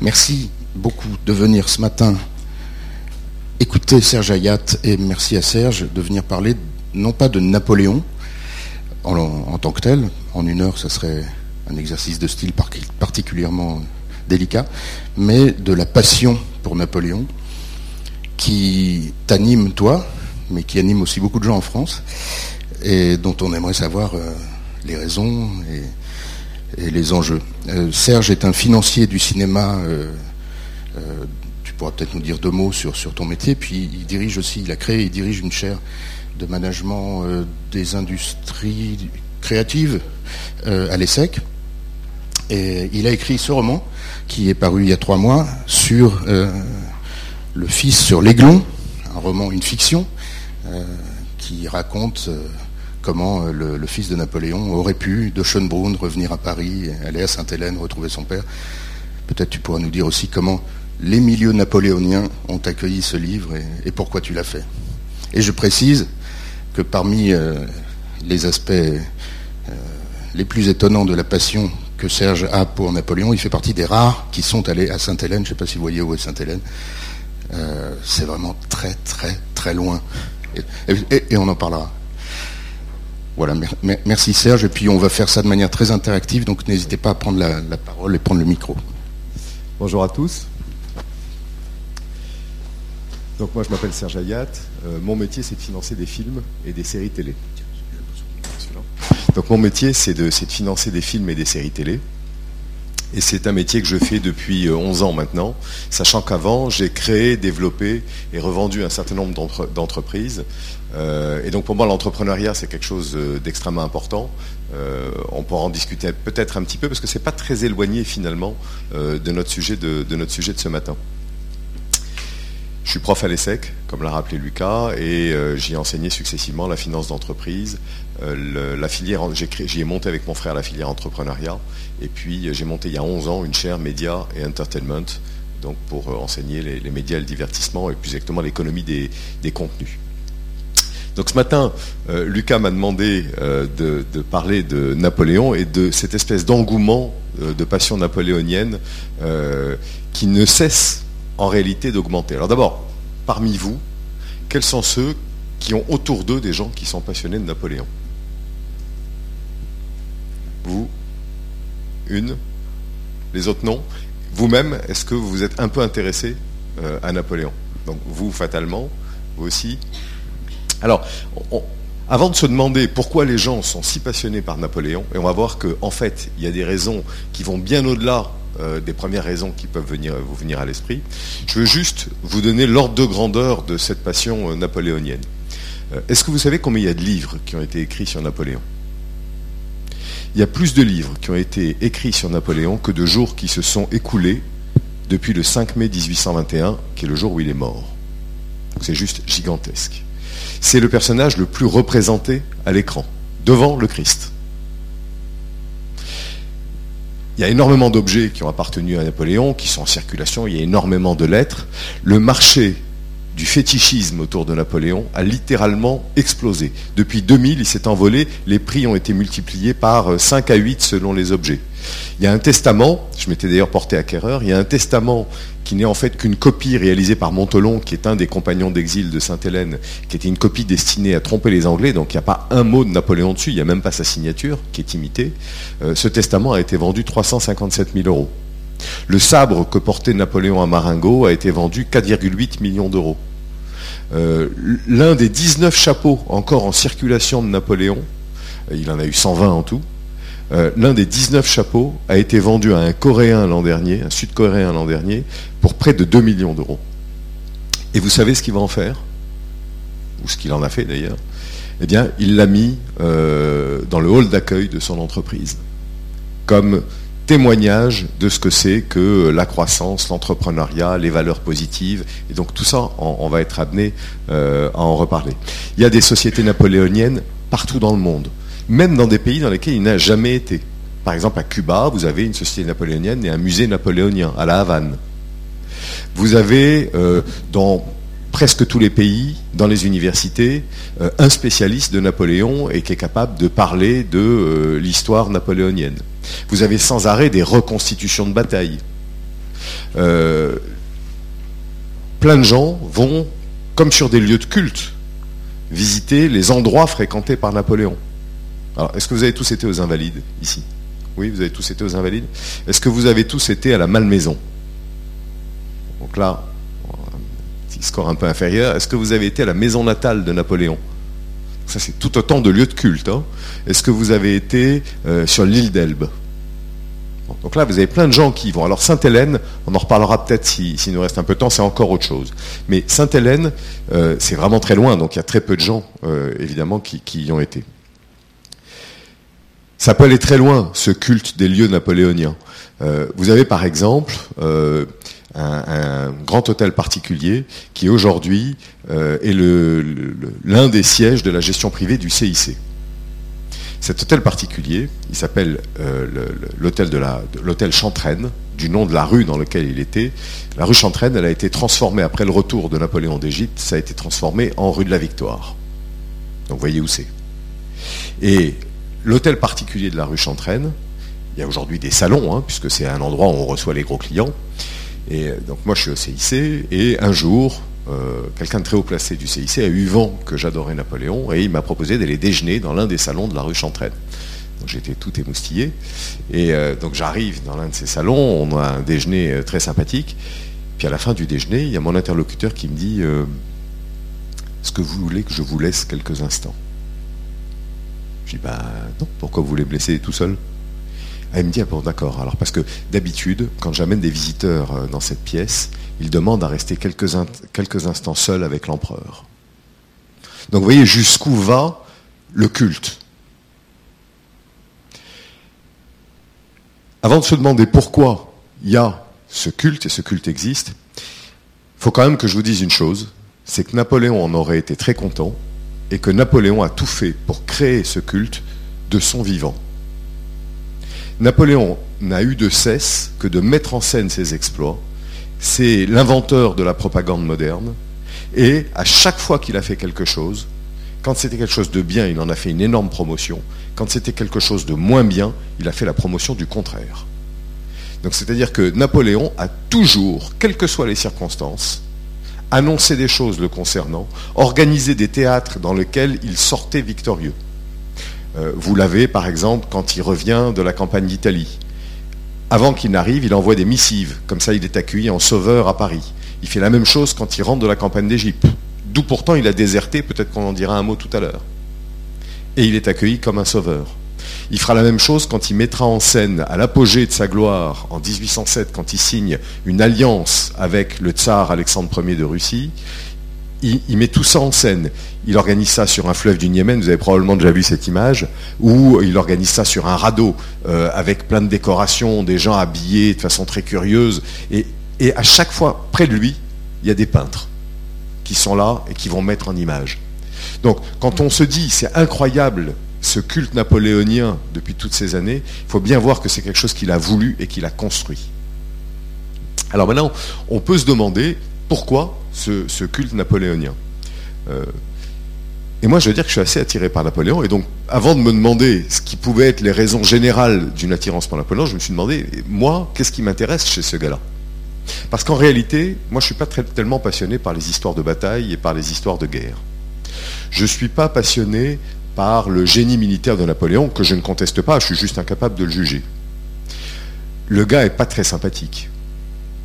Merci beaucoup de venir ce matin écouter Serge Ayat et merci à Serge de venir parler non pas de Napoléon en, tant que tel, en une heure ça serait un exercice de style particulièrement délicat, mais de la passion pour Napoléon qui t'anime toi, mais qui anime aussi beaucoup de gens en France et dont on aimerait savoir euh, les raisons les enjeux. Euh, Serge est un financier du cinéma. Euh, tu pourras peut-être nous dire deux mots sur, sur ton métier. Puis il dirige aussi, il a créé, il dirige une chaire de management des industries créatives à l'ESSEC. Et il a écrit ce roman, qui est paru il y a trois mois, sur Le Fils sur l'Aiglon, un roman, une fiction, qui raconte comment euh, le, fils de Napoléon aurait pu, de Schönbrunn, revenir à Paris, aller à Sainte-Hélène, retrouver son père. Peut-être tu pourras nous dire aussi comment les milieux napoléoniens ont accueilli ce livre et, pourquoi tu l'as fait. Et je précise que parmi euh, les aspects euh, les plus étonnants de la passion que Serge a pour Napoléon, il fait partie des rares qui sont allés à Sainte-Hélène. Je ne sais pas si vous voyez où est Sainte-Hélène. c'est vraiment très très très loin. et on en parlera. Voilà, merci Serge. Et puis on va faire ça de manière très interactive, donc n'hésitez pas à prendre la, parole et prendre le micro. Bonjour à tous. Donc moi je m'appelle Serge Ayat. Euh, mon métier c'est de financer des films et des séries télé. Donc mon métier c'est de, de financer des films et des séries télé. Et c'est un métier que je fais depuis 11 euh, ans maintenant, sachant qu'avant, j'ai créé, développé et revendu un certain nombre d'entreprises. Euh, et donc pour moi, l'entrepreneuriat, c'est quelque chose euh, d'extrêmement important. on pourra en discuter peut-être un petit peu, parce que ce n'est pas très éloigné finalement de, notre sujet de, notre sujet de ce matin. Je suis prof à l'ESSEC, comme l'a rappelé Lucas, et j'y ai enseigné successivement la finance d'entreprise, la filière, j'y ai monté avec mon frère la filière entrepreneuriat, et puis j'ai monté il y a 11 ans une chaire médias et entertainment, donc pour euh, enseigner les, médias et le divertissement, et plus exactement l'économie des, contenus. Donc ce matin, euh, Lucas m'a demandé euh, de, parler de Napoléon et de cette espèce d'engouement de passion napoléonienne qui ne cesse en réalité d'augmenter. Alors d'abord, parmi vous, quels sont ceux qui ont autour d'eux des gens qui sont passionnés de Napoléon? Vous Une Les autres non. Vous-même, est-ce que vous êtes un peu intéressé euh, à Napoléon? Donc vous, fatalement, vous aussi. Alors, avant de se demander pourquoi les gens sont si passionnés par Napoléon, et on va voir qu'en fait, il y a des raisons qui vont bien au-delà euh, des premières raisons qui peuvent venir, vous venir à l'esprit, je veux juste vous donner l'ordre de grandeur de cette passion euh, napoléonienne. Est-ce que vous savez combien il y a de livres qui ont été écrits sur Napoléon? Il y a plus de livres qui ont été écrits sur Napoléon que de jours qui se sont écoulés depuis le 5 mai 1821, qui est le jour où il est mort. C'est juste gigantesque. C'est le personnage le plus représenté à l'écran, devant le Christ. Il y a énormément d'objets qui ont appartenu à Napoléon, qui sont en circulation, il y a énormément de lettres. Le marché du fétichisme autour de Napoléon a littéralement explosé. Depuis 2000, il s'est envolé, les prix ont été multipliés par 5 à 8 selon les objets. Il y a un testament, je m'étais d'ailleurs porté acquéreur, il y a un testament qui n'est en fait qu'une copie réalisée par Montelon, qui est un des compagnons d'exil de Sainte-Hélène, qui était une copie destinée à tromper les Anglais, donc il n'y a pas un mot de Napoléon dessus, il n'y a même pas sa signature, qui est imitée. Euh, ce testament a été vendu 357 000 euros. Le sabre que portait Napoléon à Marengo a été vendu 4,8 millions d'euros. Euh, l'un des 19 chapeaux encore en circulation de Napoléon, euh, il en a eu 120 en tout, euh, l'un des 19 chapeaux a été vendu à un Coréen l'an dernier, un Sud-Coréen l'an dernier, pour près de 2 millions d'euros. Et vous savez ce qu'il va en faire? Ou ce qu'il en a fait d'ailleurs? Eh bien, il l'a mis dans le hall d'accueil de son entreprise, comme témoignage de ce que c'est que la croissance, l'entrepreneuriat, les valeurs positives. Et donc tout ça, on, va être amené euh, à en reparler. Il y a des sociétés napoléoniennes partout dans le monde, même dans des pays dans lesquels il n'a jamais été. Par exemple, à Cuba, vous avez une société napoléonienne et un musée napoléonien, à La Havane. Vous avez euh, dans presque tous les pays, dans les universités, euh, un spécialiste de Napoléon et qui est capable de parler de l'histoire napoléonienne. Vous avez sans arrêt des reconstitutions de batailles. euh, plein de gens vont, comme sur des lieux de culte, visiter les endroits fréquentés par Napoléon. Alors, est-ce que vous avez tous été aux Invalides ici? Oui, vous avez tous été aux Invalides. Est-ce que vous avez tous été à la Malmaison? Donc là, un petit score un peu inférieur. Est-ce que vous avez été à la maison natale de Napoléon? Ça, c'est tout autant de lieux de culte. Hein. Est-ce que vous avez été euh, sur l'île d'Elbe? Donc là, vous avez plein de gens qui y vont. Alors Sainte-Hélène, on en reparlera peut-être s'il si, nous reste un peu de temps, c'est encore autre chose. Mais Sainte-Hélène, euh, c'est vraiment très loin, donc il y a très peu de gens, euh, évidemment, qui, y ont été. Ça peut aller très loin, ce culte des lieux napoléoniens. Vous avez par exemple un, grand hôtel particulier qui aujourd'hui est l'un des sièges de la gestion privée du CIC. Cet hôtel particulier, il s'appelle euh, l'hôtel Chantraine, du nom de la rue dans laquelle il était. La rue Chantraine, elle a été transformée après le retour de Napoléon d'Égypte, ça a été transformé en rue de la Victoire. Donc vous voyez où c'est. Et l'hôtel particulier de la rue Chantraine, il y a aujourd'hui des salons, hein, puisque c'est un endroit où on reçoit les gros clients. Et donc moi je suis au CIC, et un jour, euh, quelqu'un de très haut placé du CIC a eu vent que j'adorais Napoléon et il m'a proposé d'aller déjeuner dans l'un des salons de la rue Chantraine. Donc j'étais tout émoustillé. Et euh, donc j'arrive dans l'un de ces salons, on a un déjeuner euh, très sympathique. Puis à la fin du déjeuner, il y a mon interlocuteur qui me dit Est-ce que vous voulez que je vous laisse quelques instants? Je dis Bah non, pourquoi vous voulez me laisser tout seul elle me dit, ah d'accord, alors parce que d'habitude, quand j'amène des visiteurs dans cette pièce, il demande à rester quelques, quelques instants seul avec l'empereur. Donc vous voyez jusqu'où va le culte. Avant de se demander pourquoi il y a ce culte, et ce culte existe, il faut quand même que je vous dise une chose, c'est que Napoléon en aurait été très content, et que Napoléon a tout fait pour créer ce culte de son vivant. Napoléon n'a eu de cesse que de mettre en scène ses exploits, c'est l'inventeur de la propagande moderne. Et à chaque fois qu'il a fait quelque chose, quand c'était quelque chose de bien, il en a fait une énorme promotion. Quand c'était quelque chose de moins bien, il a fait la promotion du contraire. Donc c'est-à-dire que Napoléon a toujours, quelles que soient les circonstances, annoncé des choses le concernant, organisé des théâtres dans lesquels il sortait victorieux. Euh, vous l'avez par exemple quand il revient de la campagne d'Italie avant qu'il n'arrive, il envoie des missives. Comme ça, il est accueilli en sauveur à Paris. Il fait la même chose quand il rentre de la campagne d'Égypte. D'où pourtant il a déserté, peut-être qu'on en dira un mot tout à l'heure. Et il est accueilli comme un sauveur. Il fera la même chose quand il mettra en scène, à l'apogée de sa gloire, en 1807, quand il signe une alliance avec le tsar Alexandre Ier de Russie il, met tout ça en scène. Il organise ça sur un fleuve du Yémen, vous avez probablement déjà vu cette image, ou il organise ça sur un radeau euh, avec plein de décorations, des gens habillés de façon très curieuse. Et, et à chaque fois, près de lui, il y a des peintres qui sont là et qui vont mettre en image. Donc quand on se dit c'est incroyable ce culte napoléonien depuis toutes ces années, il faut bien voir que c'est quelque chose qu'il a voulu et qu'il a construit. Alors maintenant, on peut se demander pourquoi ce, culte napoléonien. Euh, et moi, je veux dire que je suis assez attiré par Napoléon. Et donc, avant de me demander ce qui pouvait être les raisons générales d'une attirance par Napoléon, je me suis demandé, moi, qu'est-ce qui m'intéresse chez ce gars-là? Parce qu'en réalité, moi, je ne suis pas tellement passionné par les histoires de bataille et par les histoires de guerre. Je ne suis pas passionné par le génie militaire de Napoléon, que je ne conteste pas, je suis juste incapable de le juger. Le gars n'est pas très sympathique.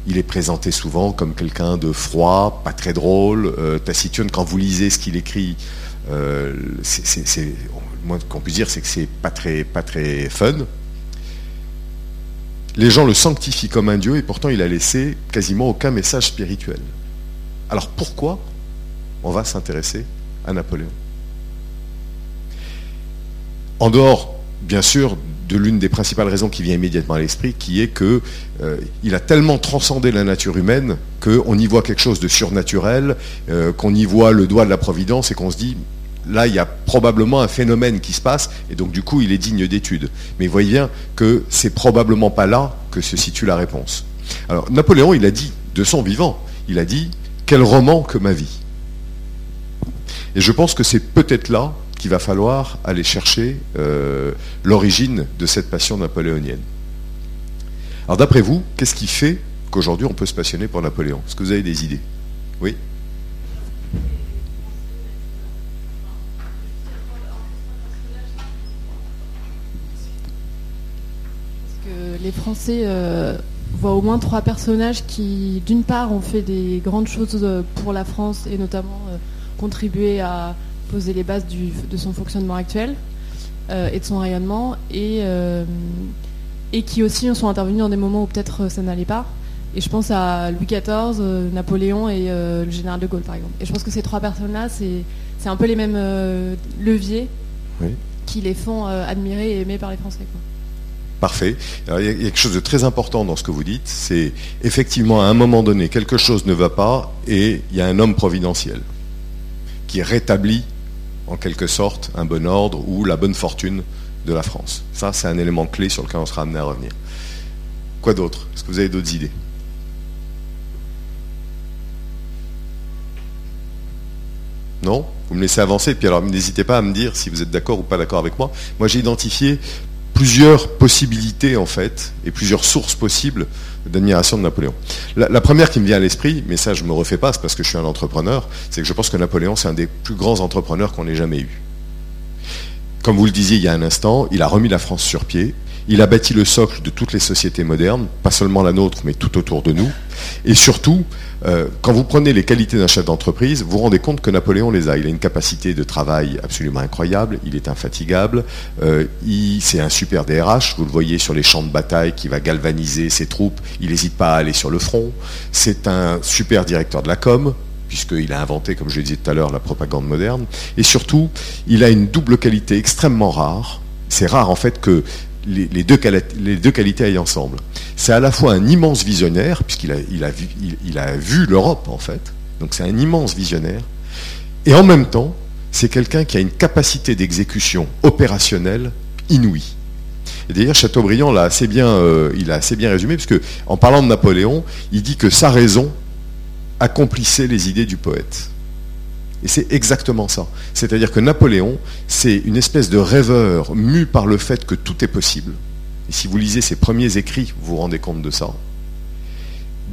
Il est présenté souvent comme quelqu'un de froid, pas très drôle, euh, taciturne. Quand vous lisez ce qu'il écrit, euh, le moins qu'on puisse dire, c'est que c'est pas très, pas très fun. Les gens le sanctifient comme un dieu et pourtant il a laissé quasiment aucun message spirituel. Alors pourquoi on va s'intéresser à Napoléon? En dehors, bien sûr, de l'une des principales raisons qui vient immédiatement à l'esprit, qui est qu'il euh, a tellement transcendé la nature humaine qu'on y voit quelque chose de surnaturel, euh, qu'on y voit le doigt de la providence et qu'on se dit là il y a probablement un phénomène qui se passe et donc du coup il est digne d'étude. Mais voyez bien que c'est probablement pas là que se situe la réponse. Alors Napoléon il a dit de son vivant, il a dit quel roman que ma vie. Et je pense que c'est peut-être là qu'il va falloir aller chercher euh, l'origine de cette passion napoléonienne. Alors d'après vous, qu'est-ce qui fait qu'aujourd'hui on peut se passionner pour Napoléon? Est-ce que vous avez des idées? Oui? Les Français euh, voient au moins trois personnages qui, d'une part, ont fait des grandes choses euh, pour la France et notamment contribué à poser les bases de son fonctionnement actuel et de son rayonnement, et, et qui aussi sont intervenus dans des moments où peut-être ça n'allait pas. Et je pense à Louis XIV, Napoléon et le général de Gaulle, par exemple. Et je pense que ces trois personnes-là, c'est un peu les mêmes leviers qui les font admirer et aimer par les Français. Parfait. il y a quelque chose de très important dans ce que vous dites, c'est effectivement à un moment donné, quelque chose ne va pas et il y a un homme providentiel qui rétablit en quelque sorte un bon ordre ou la bonne fortune de la France. Ça, c'est un élément clé sur lequel on sera amené à revenir. Quoi d'autre? Est-ce que vous avez d'autres idées? Non? Vous me laissez avancer, puis alors n'hésitez pas à me dire si vous êtes d'accord ou pas d'accord avec moi. Moi, j'ai identifié plusieurs possibilités en fait et plusieurs sources possibles d'admiration de Napoléon. La, première qui me vient à l'esprit, mais ça je me refais pas, c'est parce que je suis un entrepreneur, c'est que je pense que Napoléon c'est un des plus grands entrepreneurs qu'on ait jamais eu. Comme vous le disiez il y a un instant, il a remis la France sur pied, il a bâti le socle de toutes les sociétés modernes, pas seulement la nôtre, mais tout autour de nous. Et surtout, euh, quand vous prenez les qualités d'un chef d'entreprise, vous vous rendez compte que Napoléon les a. Il a une capacité de travail absolument incroyable, il est infatigable, euh, c'est un super DRH, vous le voyez sur les champs de bataille qui va galvaniser ses troupes, il n'hésite pas à aller sur le front, c'est un super directeur de la com, puisqu'il a inventé, comme je le disais tout à l'heure, la propagande moderne, et surtout, il a une double qualité extrêmement rare, c'est rare en fait que les, deux, qualités aillent ensemble. C'est à la fois un immense visionnaire, puisqu'il a, vu, l'Europe en fait, donc c'est un immense visionnaire, et en même temps, c'est quelqu'un qui a une capacité d'exécution opérationnelle inouïe. Et d'ailleurs, Chateaubriand l'a assez bien, euh, assez bien résumé, puisque en parlant de Napoléon, il dit que sa raison accomplissait les idées du poète. Et c'est exactement ça. C'est-à-dire que Napoléon, c'est une espèce de rêveur mu par le fait que tout est possible. Et si vous lisez ses premiers écrits, vous vous rendez compte de ça.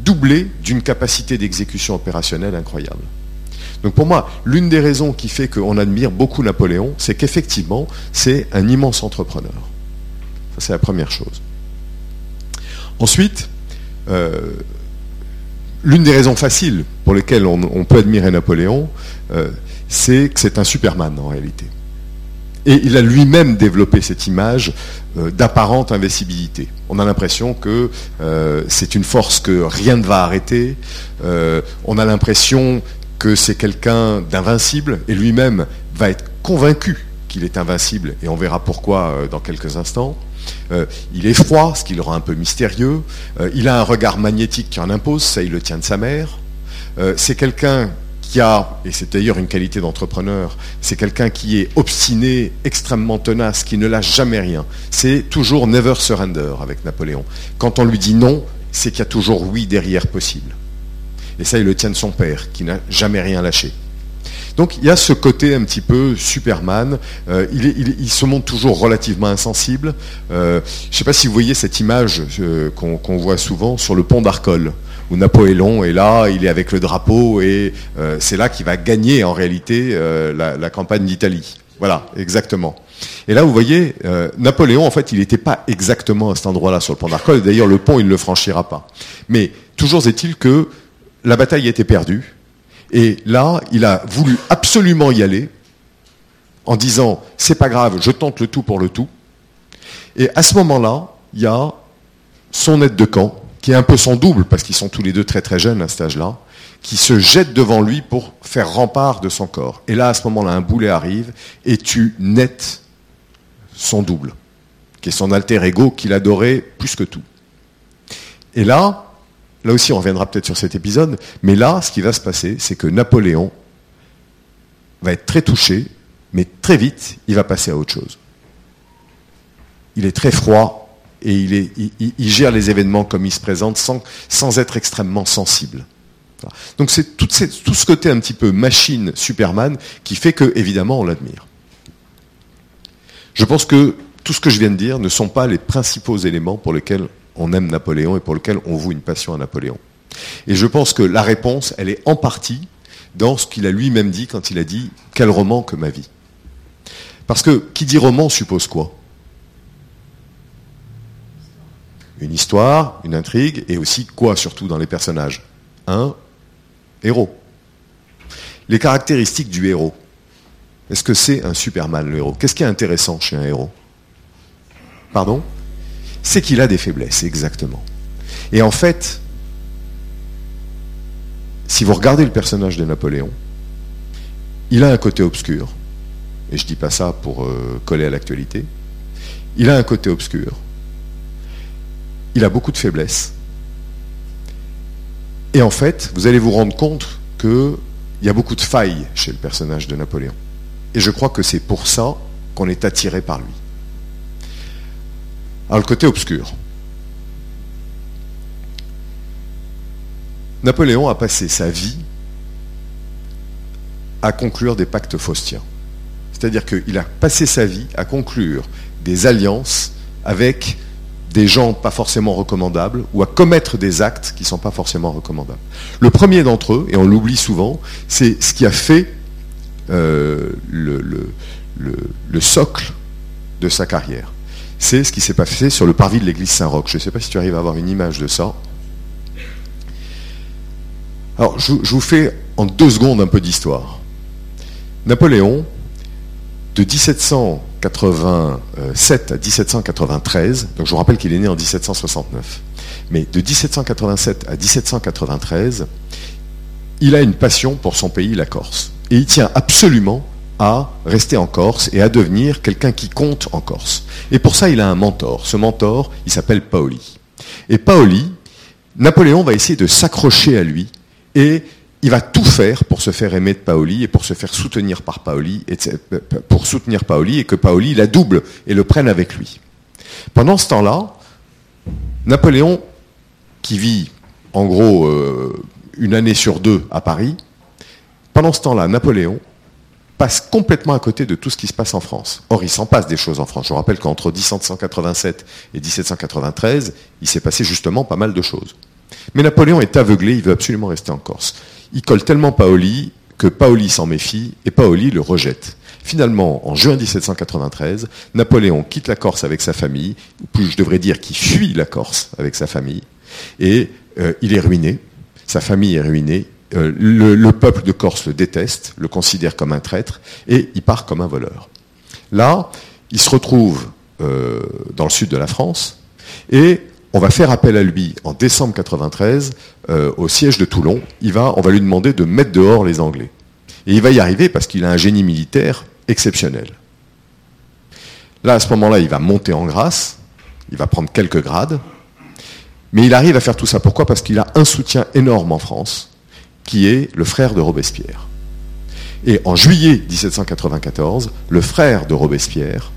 Doublé d'une capacité d'exécution opérationnelle incroyable. Donc pour moi, l'une des raisons qui fait qu'on admire beaucoup Napoléon, c'est qu'effectivement, c'est un immense entrepreneur. Ça, c'est la première chose. Ensuite, euh, l'une des raisons faciles pour lesquelles on, peut admirer Napoléon, c'est que c'est un Superman en réalité. Et il a lui-même développé cette image euh, d'apparente invincibilité. On a l'impression que euh, c'est une force que rien ne va arrêter. on a l'impression que c'est quelqu'un d'invincible et lui-même va être convaincu qu'il est invincible et on verra pourquoi dans quelques instants. Euh, il est froid, ce qui le rend un peu mystérieux. Euh, il a un regard magnétique qui en impose, ça il le tient de sa mère. Euh, c'est quelqu'un qui a, et c'est d'ailleurs une qualité d'entrepreneur, c'est quelqu'un qui est obstiné, extrêmement tenace, qui ne lâche jamais rien. C'est toujours never surrender avec Napoléon. Quand on lui dit non, c'est qu'il y a toujours oui derrière possible. Et ça, il le tient de son père, qui n'a jamais rien lâché. Donc il y a ce côté un petit peu Superman. Euh, il, se montre toujours relativement insensible. Euh, je ne sais pas si vous voyez cette image euh, qu'on voit souvent sur le pont d'Arcole où Napoléon est là, il est avec le drapeau et c'est là qu'il va gagner en réalité la, campagne d'Italie. Voilà, exactement. Et là, vous voyez, Napoléon, en fait, il n'était pas exactement à cet endroit-là sur le pont d'Arcole. D'ailleurs, le pont, il ne le franchira pas. Mais toujours est-il que la bataille été perdue. Et là, il a voulu absolument y aller en disant c'est pas grave, je tente le tout pour le tout. Et à ce moment-là, il y a son aide de camp, qui est un peu son double, parce qu'ils sont tous les deux très très jeunes à cet âge-là, qui se jette devant lui pour faire rempart de son corps. Et là, à ce moment-là, un boulet arrive et tue net son double, qui est son alter ego qu'il adorait plus que tout. Et là, Là aussi, on reviendra peut-être sur cet épisode, mais là, ce qui va se passer, c'est que Napoléon va être très touché, mais très vite, il va passer à autre chose. Il est très froid et il, gère les événements comme ils se présentent sans, être extrêmement sensible. Donc c'est tout, tout, ce côté un petit peu machine Superman qui fait que, évidemment, on l'admire. Je pense que tout ce que je viens de dire ne sont pas les principaux éléments pour lesquels on aime Napoléon et pour lequel on voue une passion à Napoléon. Et je pense que la réponse, elle est en partie dans ce qu'il a lui-même dit quand il a dit Quel roman que ma vie Parce que qui dit roman suppose quoi? Une histoire, une intrigue, et aussi quoi surtout dans les personnages. Un héros. Les caractéristiques du héros. Est-ce que c'est un Superman le héros? Qu'est-ce qui est intéressant chez un héros? Pardon? C'est qu'il a des faiblesses, exactement. Et en fait, si vous regardez le personnage de Napoléon, il a un côté obscur, et je ne dis pas ça pour euh, coller à l'actualité, il a un côté obscur, il a beaucoup de faiblesses, et en fait, vous allez vous rendre compte qu'il y a beaucoup de failles chez le personnage de Napoléon. Et je crois que c'est pour ça qu'on est attiré par lui. Alors le côté obscur. Napoléon a passé sa vie à conclure des pactes faustiens. C'est-à-dire qu'il a passé sa vie à conclure des alliances avec des gens pas forcément recommandables ou à commettre des actes qui ne sont pas forcément recommandables. Le premier d'entre eux, et on l'oublie souvent, c'est ce qui a fait euh, le, le, socle de sa carrière. C'est ce qui s'est passé sur le parvis de l'église Saint-Roch. Je ne sais pas si tu arrives à avoir une image de ça. Alors, je, vous fais en deux secondes un peu d'histoire. Napoléon, de 1787 à 1793, donc je vous rappelle qu'il est né en 1769, mais de 1787 à 1793, il a une passion pour son pays, la Corse. Et il tient absolument à rester en Corse et à devenir quelqu'un qui compte en Corse. Et pour ça, il a un mentor. Ce mentor, il s'appelle Paoli. Et Paoli, Napoléon va essayer de s'accrocher à lui et il va tout faire pour se faire aimer de Paoli et pour se faire soutenir par Paoli, et pour soutenir Paoli et que Paoli la double et le prenne avec lui. Pendant ce temps-là, Napoléon, qui vit en gros euh, une année sur deux à Paris, pendant ce temps-là, Napoléon passe complètement à côté de tout ce qui se passe en France. Or, il s'en passe des choses en France. Je vous rappelle qu'entre 1787 et 1793, il s'est passé justement pas mal de choses. Mais Napoléon est aveuglé, il veut absolument rester en Corse. Il colle tellement Paoli que Paoli s'en méfie et Paoli le rejette. Finalement, en juin 1793, Napoléon quitte la Corse avec sa famille, ou plus je devrais dire qu'il fuit la Corse avec sa famille, et euh, il est ruiné, sa famille est ruinée, euh, le, peuple de Corse le déteste, le considère comme un traître, et il part comme un voleur. Là, il se retrouve euh, dans le sud de la France, et on va faire appel à lui en décembre 93 euh, au siège de Toulon. Il va, on va lui demander de mettre dehors les Anglais. Et il va y arriver parce qu'il a un génie militaire exceptionnel. Là, à ce moment-là, il va monter en grâce, il va prendre quelques grades, mais il arrive à faire tout ça. Pourquoi? Parce qu'il a un soutien énorme en France, qui est le frère de Robespierre. Et en juillet 1794, le frère de Robespierre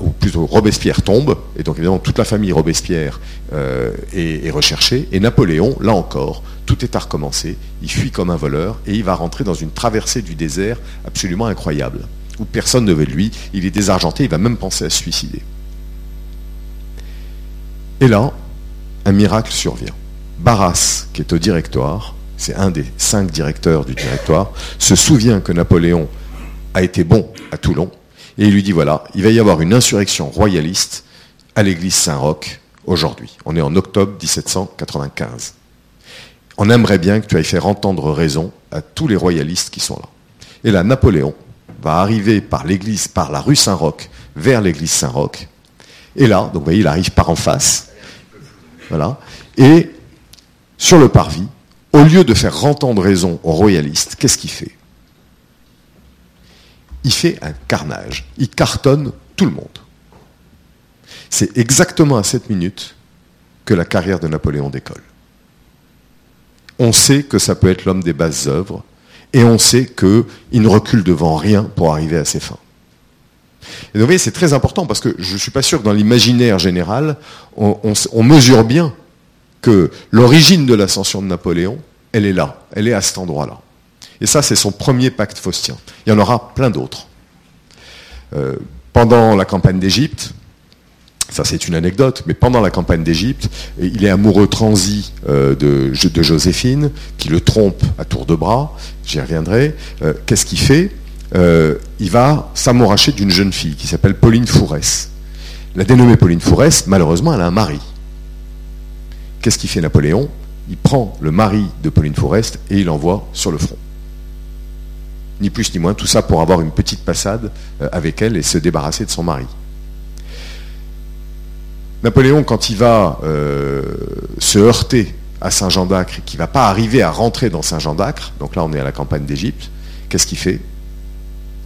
ou plutôt Robespierre tombe, et donc évidemment toute la famille Robespierre euh, est, recherchée, et Napoléon, là encore, tout est à recommencer, il fuit comme un voleur, et il va rentrer dans une traversée du désert absolument incroyable, où personne ne veut de lui, il est désargenté, il va même penser à se suicider. Et là, un miracle survient. Barras, qui est au directoire, c'est un des cinq directeurs du directoire, se souvient que Napoléon a été bon à Toulon, et il lui dit, voilà, il va y avoir une insurrection royaliste à l'église Saint-Roch aujourd'hui. On est en octobre 1795. On aimerait bien que tu ailles faire entendre raison à tous les royalistes qui sont là. Et là, Napoléon va arriver par l'église, par la rue Saint-Roch, vers l'église Saint-Roch. Et là, donc vous voyez, il arrive par en face. Voilà. Et sur le parvis, au lieu de faire entendre raison aux royalistes, qu'est-ce qu'il fait? Il fait un carnage. Il cartonne tout le monde. C'est exactement à cette minute que la carrière de Napoléon décolle. On sait que ça peut être l'homme des basses œuvres, et on sait qu'il ne recule devant rien pour arriver à ses fins. Et vous voyez, c'est très important parce que je ne suis pas sûr que dans l'imaginaire général, on, on mesure bien que l'origine de l'ascension de Napoléon, elle est là, elle est à cet endroit-là. Et ça, c'est son premier pacte faustien. Il y en aura plein d'autres. Euh, pendant la campagne d'Égypte, ça c'est une anecdote, mais pendant la campagne d'Égypte, il est amoureux transi euh, de, Joséphine, qui le trompe à tour de bras, j'y reviendrai. Euh, qu'est-ce qu'il fait? Il va s'amouracher d'une jeune fille qui s'appelle Pauline Fourès. La dénommée Pauline Fourès, malheureusement, elle a un mari. Qu'est-ce qu'il fait Napoléon? Il prend le mari de Pauline Fourest et il l'envoie sur le front. Ni plus ni moins, tout ça pour avoir une petite passade avec elle et se débarrasser de son mari. Napoléon, quand il va euh, se heurter à Saint-Jean d'Acre, qui ne va pas arriver à rentrer dans Saint-Jean d'Acre, donc là on est à la campagne d'Égypte, qu'est-ce qu'il fait?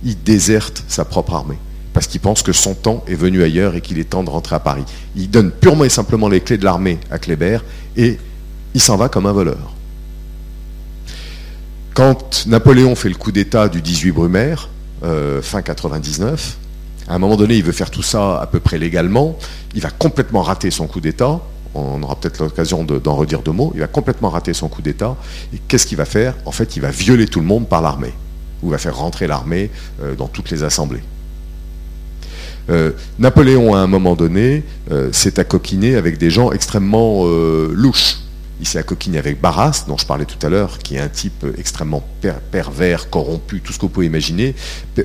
Il déserte sa propre armée, parce qu'il pense que son temps est venu ailleurs et qu'il est temps de rentrer à Paris. Il donne purement et simplement les clés de l'armée à Kléber et il s'en va comme un voleur. Quand Napoléon fait le coup d'État du 18 Brumaire, euh, fin 99, à un moment donné, il veut faire tout ça à peu près légalement. Il va complètement rater son coup d'État. On aura peut-être l'occasion d'en redire deux mots. Il va complètement rater son coup d'État. Et qu'est-ce qu'il va faire? En fait, il va violer tout le monde par l'armée. Ou il va faire rentrer l'armée euh, dans toutes les assemblées. Euh, Napoléon, à un moment donné, s'est accoquiné avec des gens extrêmement louches. Il s'est accoquiné avec Barras, dont je parlais tout à l'heure, qui est un type extrêmement pervers, corrompu, tout ce vous pouvez imaginer.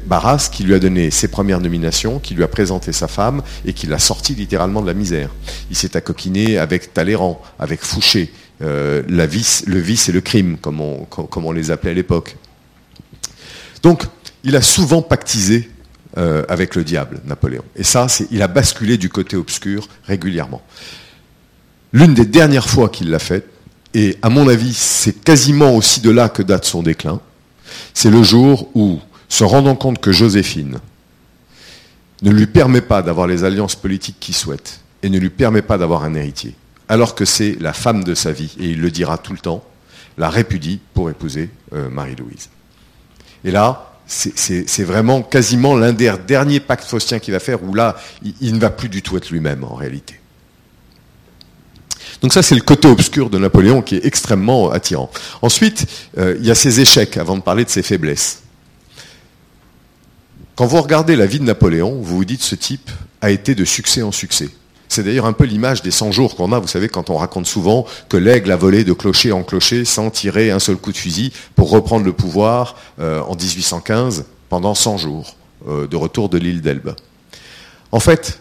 Barras qui lui a donné ses premières nominations, qui lui a présenté sa femme et qui l'a sorti littéralement de la misère. Il s'est accoquiné avec Talleyrand, avec Fouché, euh, le vice et le crime, comme on, comme on les appelait à l'époque. Donc, il a souvent pactisé euh, avec le diable, Napoléon. Et ça, il a basculé du côté obscur régulièrement. L'une des dernières fois qu'il l'a fait, et à mon avis, c'est quasiment aussi de là que date son déclin, c'est le jour où, se rendant compte que Joséphine ne lui permet pas d'avoir les alliances politiques qu'il souhaite et ne lui permet pas d'avoir un héritier, alors que c'est la femme de sa vie, et il le dira tout le temps, la répudie pour épouser euh, Marie-Louise. Et là, c'est vraiment quasiment l'un des derniers pactes faustiens qu'il va faire, où là, il ne va plus du tout être lui-même en réalité. Donc ça, c'est le côté obscur de Napoléon qui est extrêmement attirant. Ensuite, euh, il y a ses échecs, avant de parler de ses faiblesses. Quand vous regardez la vie de Napoléon, vous vous dites ce type a été de succès en succès. C'est d'ailleurs un peu l'image des 100 jours qu'on a, vous savez, quand on raconte souvent que l'aigle a volé de clocher en clocher sans tirer un seul coup de fusil pour reprendre le pouvoir euh, en 1815 pendant 100 jours euh, de retour de l'île d'Elbe. En fait,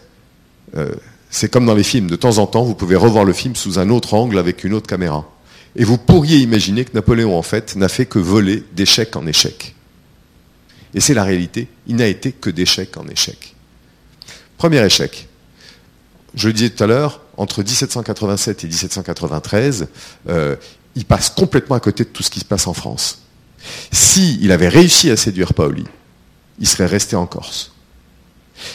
c'est comme dans les films, de temps en temps, vous pouvez revoir le film sous un autre angle avec une autre caméra. Et vous pourriez imaginer que Napoléon, en fait, n'a fait que voler d'échec en échec. Et c'est la réalité, il n'a été que d'échec en échec. Premier échec. Je le disais tout à l'heure, entre 1787 et 1793, euh, il passe complètement à côté de tout ce qui se passe en France. S'il avait réussi à séduire Paoli, il serait resté en Corse.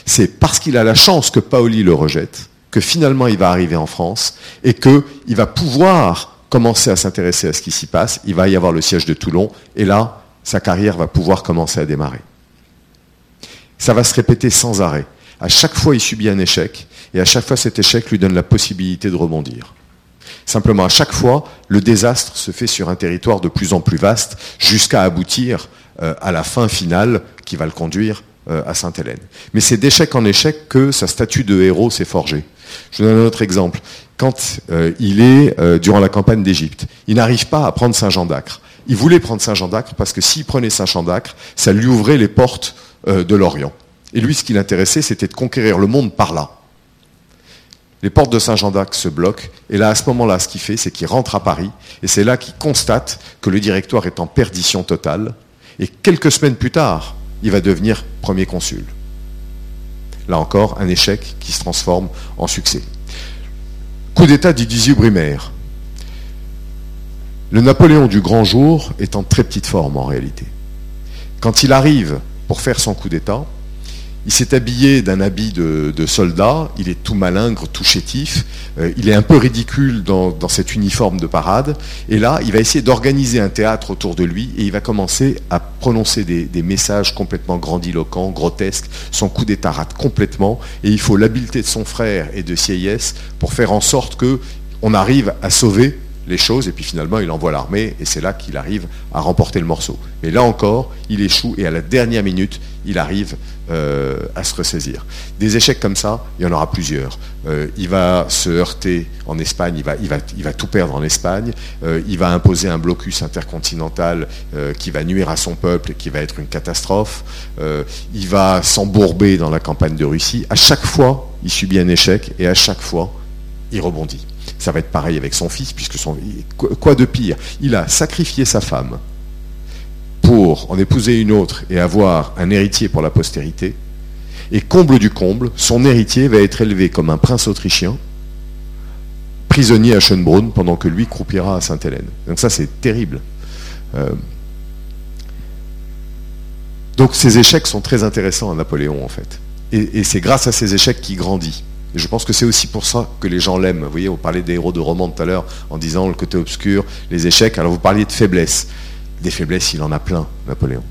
C'est parce qu'il a la chance que Paoli le rejette que finalement il va arriver en France et qu'il va pouvoir commencer à s'intéresser à ce qui s'y passe. Il va y avoir le siège de Toulon et là, sa carrière va pouvoir commencer à démarrer. Ça va se répéter sans arrêt. À chaque fois, il subit un échec et à chaque fois, cet échec lui donne la possibilité de rebondir. Simplement, à chaque fois, le désastre se fait sur un territoire de plus en plus vaste jusqu'à aboutir euh, à la fin finale qui va le conduire euh, à Sainte-Hélène. Mais c'est d'échec en échec que sa statue de héros s'est forgée. Je vous donne un autre exemple. Quand euh, il est euh, durant la campagne d'Égypte, il n'arrive pas à prendre Saint-Jean d'Acre. Il voulait prendre Saint-Jean d'Acre parce que s'il prenait Saint-Jean d'Acre, ça lui ouvrait les portes de l'Orient. Et lui, ce qui l'intéressait, c'était de conquérir le monde par là. Les portes de Saint-Jean d'Acre se bloquent, et là, à ce moment-là, ce qu'il fait, c'est qu'il rentre à Paris, et c'est là qu'il constate que le directoire est en perdition totale. Et quelques semaines plus tard, il va devenir premier consul. Là encore, un échec qui se transforme en succès. Coup d'État du 18 Brumaire. Le Napoléon du grand jour est en très petite forme en réalité. Quand il arrive pour faire son coup d'État, il s'est habillé d'un habit de, soldat, il est tout malingre, tout chétif, euh, il est un peu ridicule dans, cet uniforme de parade, et là, il va essayer d'organiser un théâtre autour de lui, et il va commencer à prononcer des, messages complètement grandiloquents, grotesques, son coup d'état rate complètement, et il faut l'habileté de son frère et de Sieyès pour faire en sorte qu'on arrive à sauver les choses, et puis finalement il envoie l'armée, et c'est là qu'il arrive à remporter le morceau. Et là encore, il échoue, et à la dernière minute, il arrive euh, à se ressaisir. Des échecs comme ça, il y en aura plusieurs. Euh, il va se heurter en Espagne, il va tout perdre en Espagne, euh, il va imposer un blocus intercontinental qui va nuire à son peuple et qui va être une catastrophe, il va s'embourber dans la campagne de Russie. À chaque fois, il subit un échec, et à chaque fois, il rebondit. Ça va être pareil avec son fils, puisque son, quoi de pire Il a sacrifié sa femme pour en épouser une autre et avoir un héritier pour la postérité. Et comble du comble, son héritier va être élevé comme un prince autrichien, prisonnier à Schönbrunn, pendant que lui croupira à Sainte-Hélène. Donc ça, c'est terrible. Euh, donc ces échecs sont très intéressants à Napoléon, en fait. Et, et c'est grâce à ces échecs qu'il grandit. Et je pense que c'est aussi pour ça que les gens l'aiment. Vous voyez, on parlait des héros de roman tout à l'heure en disant le côté obscur, les échecs. Alors vous parliez de faiblesses. Des faiblesses, il en a plein, Napoléon.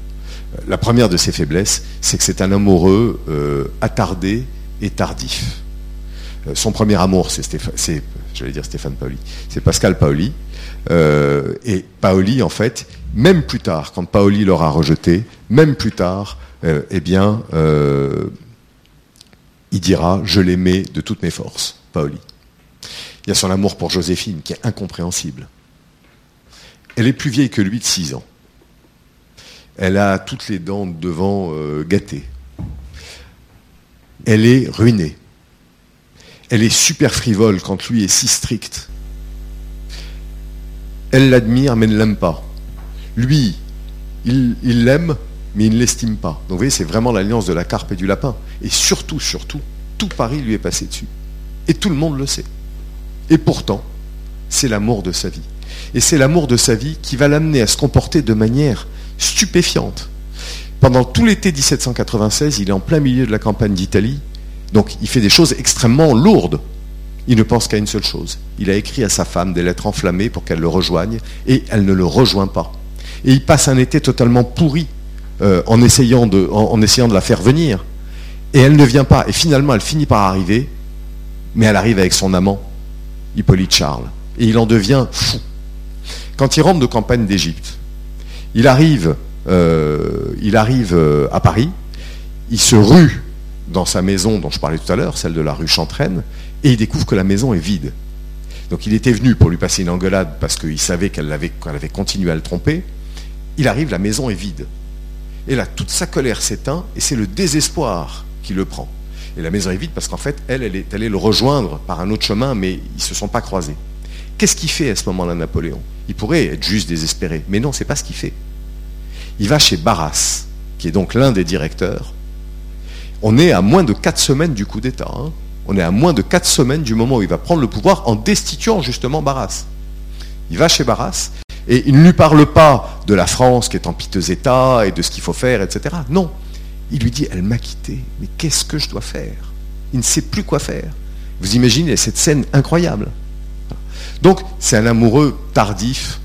La première de ses faiblesses, c'est que c'est un amoureux euh, attardé et tardif. Euh, son premier amour, c'est, dire Stéphane Paoli, c'est Pascal Paoli. Euh, et Paoli, en fait, même plus tard, quand Paoli l'aura rejeté, même plus tard, eh bien, il dira Je l'aimais de toutes mes forces, Paoli. Il y a son amour pour Joséphine qui est incompréhensible. Elle est plus vieille que lui de 6 ans. Elle a toutes les dents devant euh, gâtées. Elle est ruinée. Elle est super frivole quand lui est si strict. Elle l'admire mais ne l'aime pas. Lui, il l'aime mais il ne l'estime pas. Donc vous voyez, c'est vraiment l'alliance de la carpe et du lapin. Et surtout, surtout, tout Paris lui est passé dessus. Et tout le monde le sait. Et pourtant, c'est l'amour de sa vie. Et c'est l'amour de sa vie qui va l'amener à se comporter de manière stupéfiante. Pendant tout l'été 1796, il est en plein milieu de la campagne d'Italie, donc il fait des choses extrêmement lourdes. Il ne pense qu'à une seule chose. Il a écrit à sa femme des lettres enflammées pour qu'elle le rejoigne, et elle ne le rejoint pas. Et il passe un été totalement pourri euh, en, essayant de, la faire venir. Et elle ne vient pas. Et finalement, elle finit par arriver, mais elle arrive avec son amant, Hippolyte Charles. Et il en devient fou. Quand il rentre de campagne d'Égypte, il arrive, euh, euh, à Paris, il se rue dans sa maison dont je parlais tout à l'heure, celle de la rue Chantraine, et il découvre que la maison est vide. Donc il était venu pour lui passer une engueulade parce qu'il savait qu'elle avait continué à le tromper. Il arrive, la maison est vide. Et là, toute sa colère s'éteint et c'est le désespoir qui le prend. Et la maison est vide parce qu'en fait, elle, elle est allée le rejoindre par un autre chemin, mais ils ne se sont pas croisés. Qu'est-ce qu'il fait à ce moment-là, Napoléon? Il pourrait être juste désespéré, mais non, c'est pas ce qu'il fait. Il va chez Barras, qui est donc l'un des directeurs. On est à moins de quatre semaines du coup d'État. Hein. On est à moins de quatre semaines du moment où il va prendre le pouvoir en destituant justement Barras. Il va chez Barras et il ne lui parle pas de la France qui est en piteux état et de ce qu'il faut faire, etc. Non. Il lui dit, elle m'a quitté, mais qu'est-ce que je dois faire? Il ne sait plus quoi faire. Vous imaginez cette scène incroyable. Donc, c'est un amoureux tardif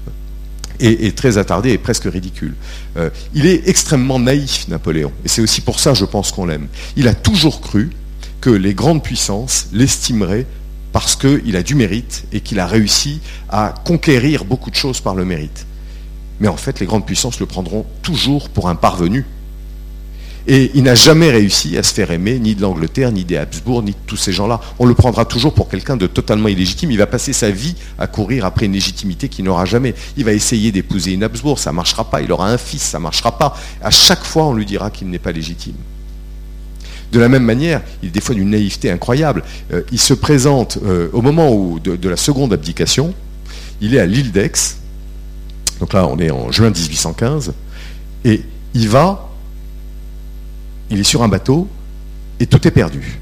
et, très attardé et presque ridicule. Euh, il est extrêmement naïf, Napoléon. Et c'est aussi pour ça, je pense, qu'on l'aime. Il a toujours cru que les grandes puissances l'estimeraient parce qu'il a du mérite et qu'il a réussi à conquérir beaucoup de choses par le mérite. Mais en fait, les grandes puissances le prendront toujours pour un parvenu. Et il n'a jamais réussi à se faire aimer ni de l'Angleterre, ni des Habsbourg, ni de tous ces gens-là. On le prendra toujours pour quelqu'un de totalement illégitime. Il va passer sa vie à courir après une légitimité qu'il n'aura jamais. Il va essayer d'épouser une Habsbourg, ça ne marchera pas. Il aura un fils, ça ne marchera pas. À chaque fois, on lui dira qu'il n'est pas légitime. De la même manière, il est des fois d'une naïveté incroyable. Euh, il se présente euh, au moment où, de, la seconde abdication, il est à l'île d'Aix, donc là on est en juin 1815, et il va, il est sur un bateau, et tout est perdu.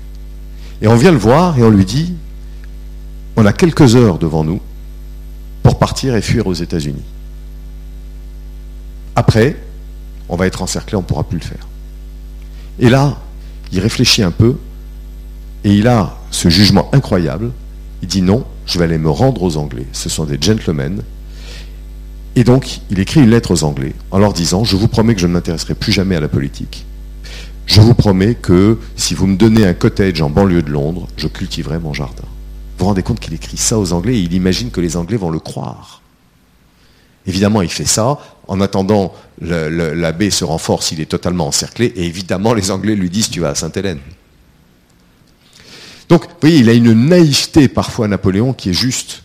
Et on vient le voir et on lui dit, on a quelques heures devant nous pour partir et fuir aux États-Unis. Après, on va être encerclé, on ne pourra plus le faire. Et là, il réfléchit un peu et il a ce jugement incroyable. Il dit non, je vais aller me rendre aux Anglais. Ce sont des gentlemen. Et donc, il écrit une lettre aux Anglais en leur disant, je vous promets que je ne m'intéresserai plus jamais à la politique. Je vous promets que si vous me donnez un cottage en banlieue de Londres, je cultiverai mon jardin. vous rendez compte qu'il écrit ça aux Anglais et il imagine que les Anglais vont le croire. Évidemment, il fait ça. En attendant, la baie se renforce, il est totalement encerclé. Et évidemment, les Anglais lui disent Tu vas à Sainte-Hélène. Donc, vous voyez, il a une naïveté parfois, Napoléon, qui est juste.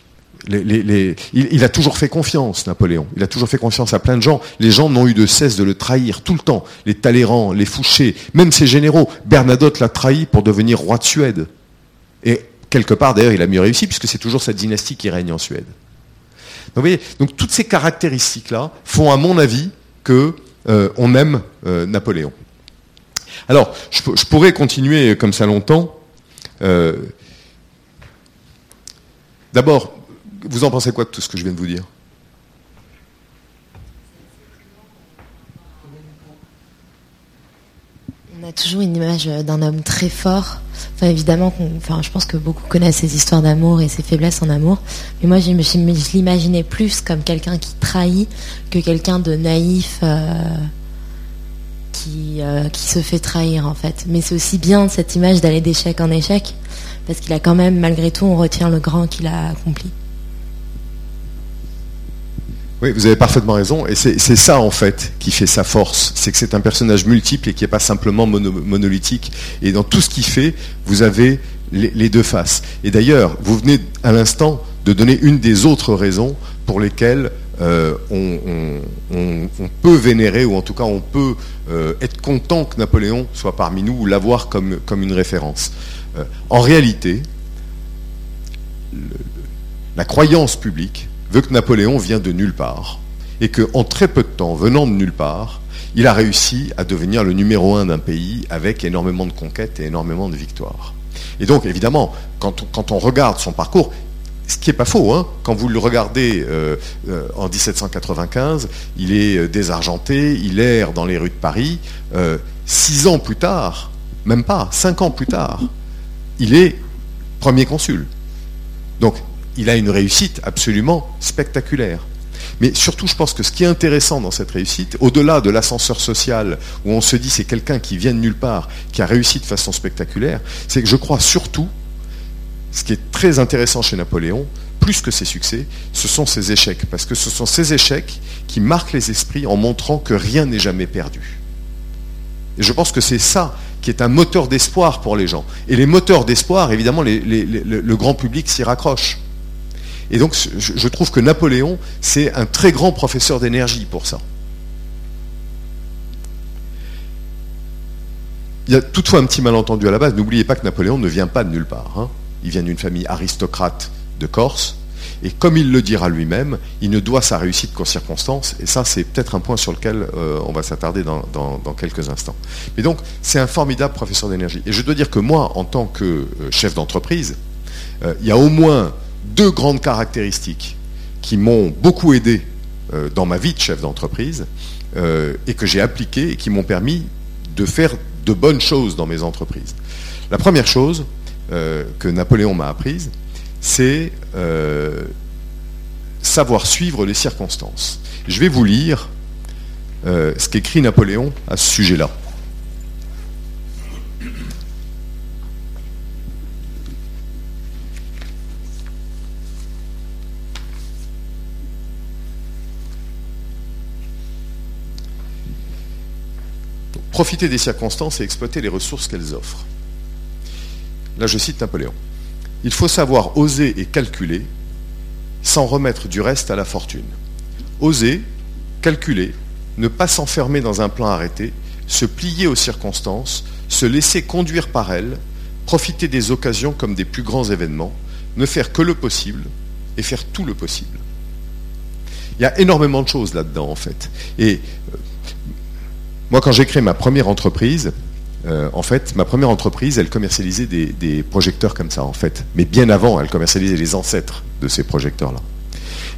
il, a toujours fait confiance, Napoléon. Il a toujours fait confiance à plein de gens. Les gens n'ont eu de cesse de le trahir tout le temps. Les Talleyrand, les Fouché, même ses généraux. Bernadotte l'a trahi pour devenir roi de Suède. Et quelque part, d'ailleurs, il a mieux réussi, puisque c'est toujours cette dynastie qui règne en Suède. Donc, toutes ces caractéristiques-là font, à mon avis, qu'on euh, aime euh, Napoléon. Alors, je, pourrais continuer comme ça longtemps. Euh, d'abord, vous en pensez quoi de tout ce que je viens de vous dire? On a toujours une image d'un homme très fort. Enfin, évidemment, enfin, je pense que beaucoup connaissent ses histoires d'amour et ses faiblesses en amour. Mais moi, je, l'imaginais plus comme quelqu'un qui trahit que quelqu'un de naïf euh, qui, euh, qui se fait trahir, en fait. Mais c'est aussi bien cette image d'aller d'échec en échec, parce qu'il a quand même, malgré tout, on retient le grand qu'il a accompli. Oui, vous avez parfaitement raison. Et c'est ça, en fait, qui fait sa force. C'est que c'est un personnage multiple et qui n'est pas simplement monolithique. Et dans tout ce qu'il fait, vous avez les, deux faces. Et d'ailleurs, vous venez à l'instant de donner une des autres raisons pour lesquelles euh, on, peut vénérer, ou en tout cas on peut euh, être content que Napoléon soit parmi nous, ou l'avoir comme, comme une référence. Euh, en réalité, la croyance publique veut que Napoléon vient de nulle part et qu'en très peu de temps, venant de nulle part, il a réussi à devenir le numéro un d'un pays avec énormément de conquêtes et énormément de victoires. Et donc, évidemment, quand on, regarde son parcours, ce qui n'est pas faux, hein, quand vous le regardez euh, euh, en 1795, il est euh, désargenté, il erre dans les rues de Paris. six ans plus tard, même pas, cinq ans plus tard, il est premier consul. Donc il a une réussite absolument spectaculaire. Mais surtout, je pense que ce qui est intéressant dans cette réussite, au-delà de l'ascenseur social, où on se dit c'est quelqu'un qui vient de nulle part, qui a réussi de façon spectaculaire, c'est que je crois surtout, ce qui est très intéressant chez Napoléon, plus que ses succès, ce sont ses échecs. Parce que ce sont ces échecs qui marquent les esprits en montrant que rien n'est jamais perdu. Et je pense que c'est ça qui est un moteur d'espoir pour les gens. Et les moteurs d'espoir, évidemment, le grand public s'y raccroche. Et donc, je, trouve que Napoléon, c'est un très grand professeur d'énergie pour ça. Il y a toutefois un petit malentendu à la base. N'oubliez pas que Napoléon ne vient pas de nulle part. Hein. Il vient d'une famille aristocrate de Corse. Et comme il le dira lui-même, il ne doit sa réussite qu'aux circonstances. Et ça, c'est peut-être un point sur lequel euh, on va s'attarder dans, quelques instants. Mais donc, c'est un formidable professeur d'énergie. Et je dois dire que moi, en tant que euh, chef d'entreprise, euh, il y a au moins deux grandes caractéristiques qui m'ont beaucoup aidé euh, dans ma vie de chef d'entreprise euh, et que j'ai appliquées et qui m'ont permis de faire de bonnes choses dans mes entreprises. La première chose euh, que Napoléon m'a apprise, c'est savoir suivre les circonstances. Je vais vous lire ce qu'écrit Napoléon à ce sujet-là. Profiter des circonstances et exploiter les ressources qu'elles offrent. Là, je cite Napoléon. Il faut savoir oser et calculer sans remettre du reste à la fortune. Oser, calculer, ne pas s'enfermer dans un plan arrêté, se plier aux circonstances, se laisser conduire par elles, profiter des occasions comme des plus grands événements, ne faire que le possible et faire tout le possible. Il y a énormément de choses là-dedans, en fait. Moi, quand j'ai créé ma première entreprise, euh, en fait, ma première entreprise, elle commercialisait des, projecteurs comme ça, en fait. Mais bien avant, elle commercialisait les ancêtres de ces projecteurs-là.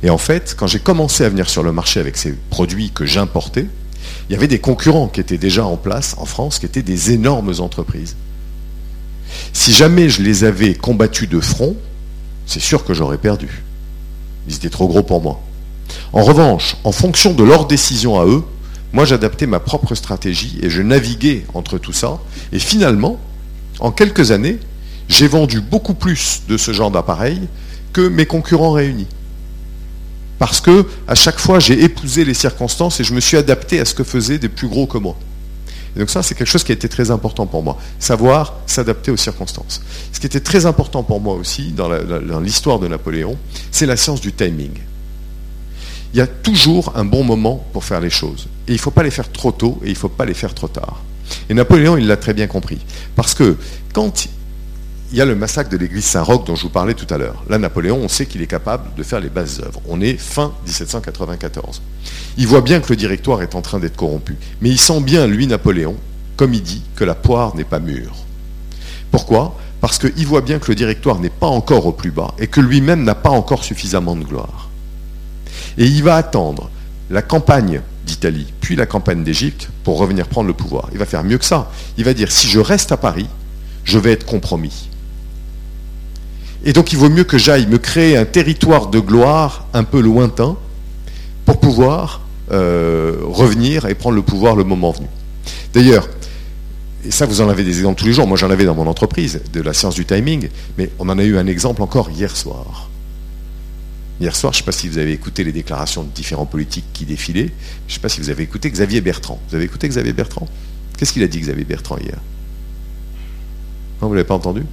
Et en fait, quand j'ai commencé à venir sur le marché avec ces produits que j'importais, il y avait des concurrents qui étaient déjà en place en France, qui étaient des énormes entreprises. Si jamais je les avais combattus de front, c'est sûr que j'aurais perdu. Ils étaient trop gros pour moi. En revanche, en fonction de leurs décisions à eux, moi, j'adaptais ma propre stratégie et je naviguais entre tout ça. Et finalement, en quelques années, j'ai vendu beaucoup plus de ce genre d'appareil que mes concurrents réunis. Parce que à chaque fois, j'ai épousé les circonstances et je me suis adapté à ce que faisaient des plus gros que moi. Et donc ça, c'est quelque chose qui a été très important pour moi, savoir s'adapter aux circonstances. Ce qui était très important pour moi aussi dans l'histoire de Napoléon, c'est la science du timing. Il y a toujours un bon moment pour faire les choses. Et il ne faut pas les faire trop tôt et il ne faut pas les faire trop tard. Et Napoléon, il l'a très bien compris. Parce que quand il y a le massacre de l'église Saint-Roch dont je vous parlais tout à l'heure. Là, Napoléon, on sait qu'il est capable de faire les bases œuvres. On est fin 1794. Il voit bien que le directoire est en train d'être corrompu. Mais il sent bien, lui, Napoléon, comme il dit, que la poire n'est pas mûre. Pourquoi? Parce qu'il voit bien que le directoire n'est pas encore au plus bas et que lui-même n'a pas encore suffisamment de gloire. Et il va attendre la campagne d'Italie, puis la campagne d'Égypte, pour revenir prendre le pouvoir. Il va faire mieux que ça. Il va dire, si je reste à Paris, je vais être compromis. Et donc il vaut mieux que j'aille me créer un territoire de gloire un peu lointain pour pouvoir euh, revenir et prendre le pouvoir le moment venu. D'ailleurs, et ça vous en avez des exemples tous les jours, moi j'en avais dans mon entreprise, de la science du timing, mais on en a eu un exemple encore hier soir. Hier soir, je ne sais pas si vous avez écouté les déclarations de différents politiques qui défilaient, je ne sais pas si vous avez écouté Xavier Bertrand. Vous avez écouté Xavier Bertrand? Qu'est-ce qu'il a dit Xavier Bertrand hier? Non, vous ne l'avez pas entendu?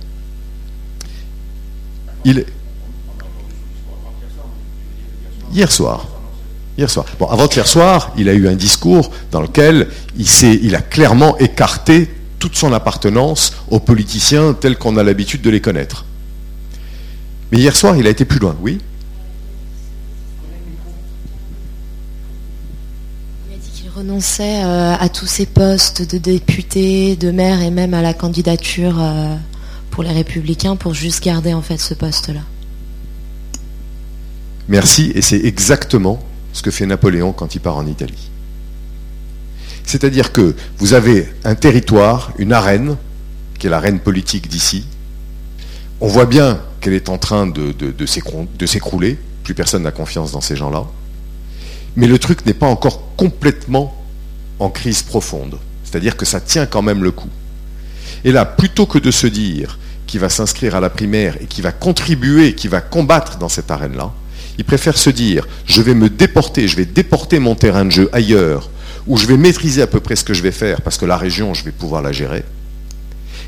Hier soir. Hier soir. Bon, avant-hier soir, il a eu un discours dans lequel il a clairement écarté toute son appartenance aux politiciens tels qu'on a l'habitude de les connaître. Mais hier soir, il a été plus loin, oui renonçait euh, à tous ses postes de député, de maire et même à la candidature euh, pour les républicains pour juste garder en fait ce poste-là. Merci, et c'est exactement ce que fait Napoléon quand il part en Italie. C'est-à-dire que vous avez un territoire, une arène, qui est l'arène politique d'ici. On voit bien qu'elle est en train de, de s'écrouler, plus personne n'a confiance dans ces gens-là. Mais le truc n'est pas encore complètement en crise profonde. C'est-à-dire que ça tient quand même le coup. Et là, plutôt que de se dire qui va s'inscrire à la primaire et qui va contribuer, qui va combattre dans cette arène-là, il préfère se dire, je vais me déporter, je vais déporter mon terrain de jeu ailleurs, où je vais maîtriser à peu près ce que je vais faire, parce que la région, je vais pouvoir la gérer.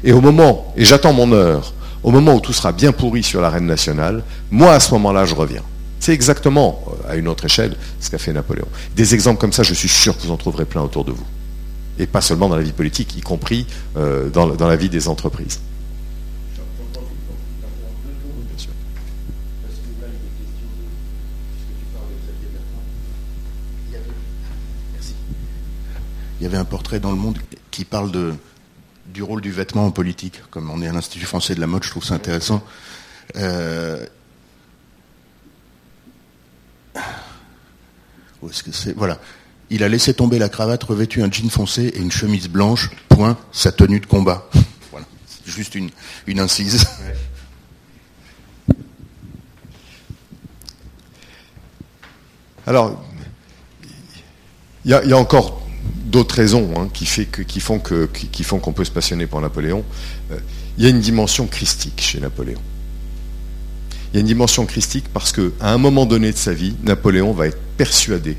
Et au moment, et j'attends mon heure, au moment où tout sera bien pourri sur l'arène nationale, moi à ce moment-là, je reviens. Exactement, euh, à une autre échelle, ce qu'a fait Napoléon. Des exemples comme ça, je suis sûr que vous en trouverez plein autour de vous. Et pas seulement dans la vie politique, y compris euh, dans la vie des entreprises. il y avait un portrait dans le monde qui parle de, du rôle du vêtement en politique. Comme on est à l'Institut français de la mode, je trouve ça intéressant. Euh, Voilà. Il a laissé tomber la cravate, revêtu un jean foncé et une chemise blanche, point, sa tenue de combat. voilà. C'est juste une, incise. Alors, il y, y, a encore d'autres raisons hein, qui, font qu'on peut se passionner pour Napoléon. Euh, il y a une dimension christique chez Napoléon. Il y a une dimension christique parce qu'à un moment donné de sa vie, Napoléon va être persuadé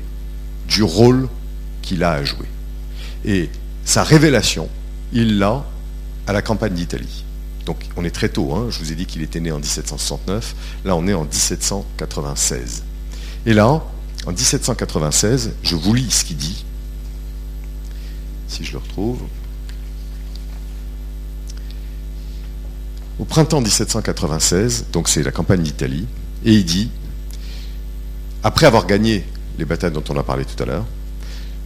du rôle qu'il a à jouer. Et sa révélation, il l'a à la campagne d'Italie. Donc on est très tôt, hein. je vous ai dit qu'il était né en 1769, là on est en 1796. Et là, en 1796, je vous lis ce qu'il dit, si je le retrouve. Au printemps 1796, donc c'est la campagne d'Italie, et il dit, après avoir gagné les batailles dont on a parlé tout à l'heure,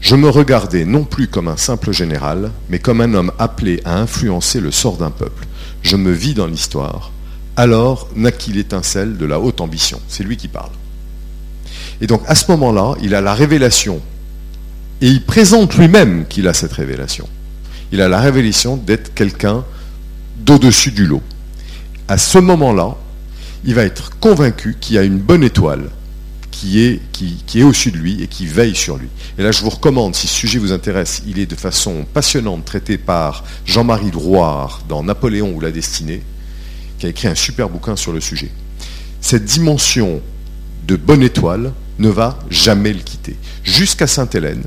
je me regardais non plus comme un simple général, mais comme un homme appelé à influencer le sort d'un peuple. Je me vis dans l'histoire. Alors naquit l'étincelle de la haute ambition. C'est lui qui parle. Et donc à ce moment-là, il a la révélation et il présente lui-même qu'il a cette révélation. Il a la révélation d'être quelqu'un d'au-dessus du lot. À ce moment-là, il va être convaincu qu'il y a une bonne étoile qui est, au-dessus de lui et qui veille sur lui. Et là, je vous recommande, si ce sujet vous intéresse, il est de façon passionnante traité par Jean-Marie Drouard dans Napoléon ou la destinée. qui a écrit un super bouquin sur le sujet. Cette dimension de bonne étoile ne va jamais le quitter. Jusqu'à Sainte-Hélène,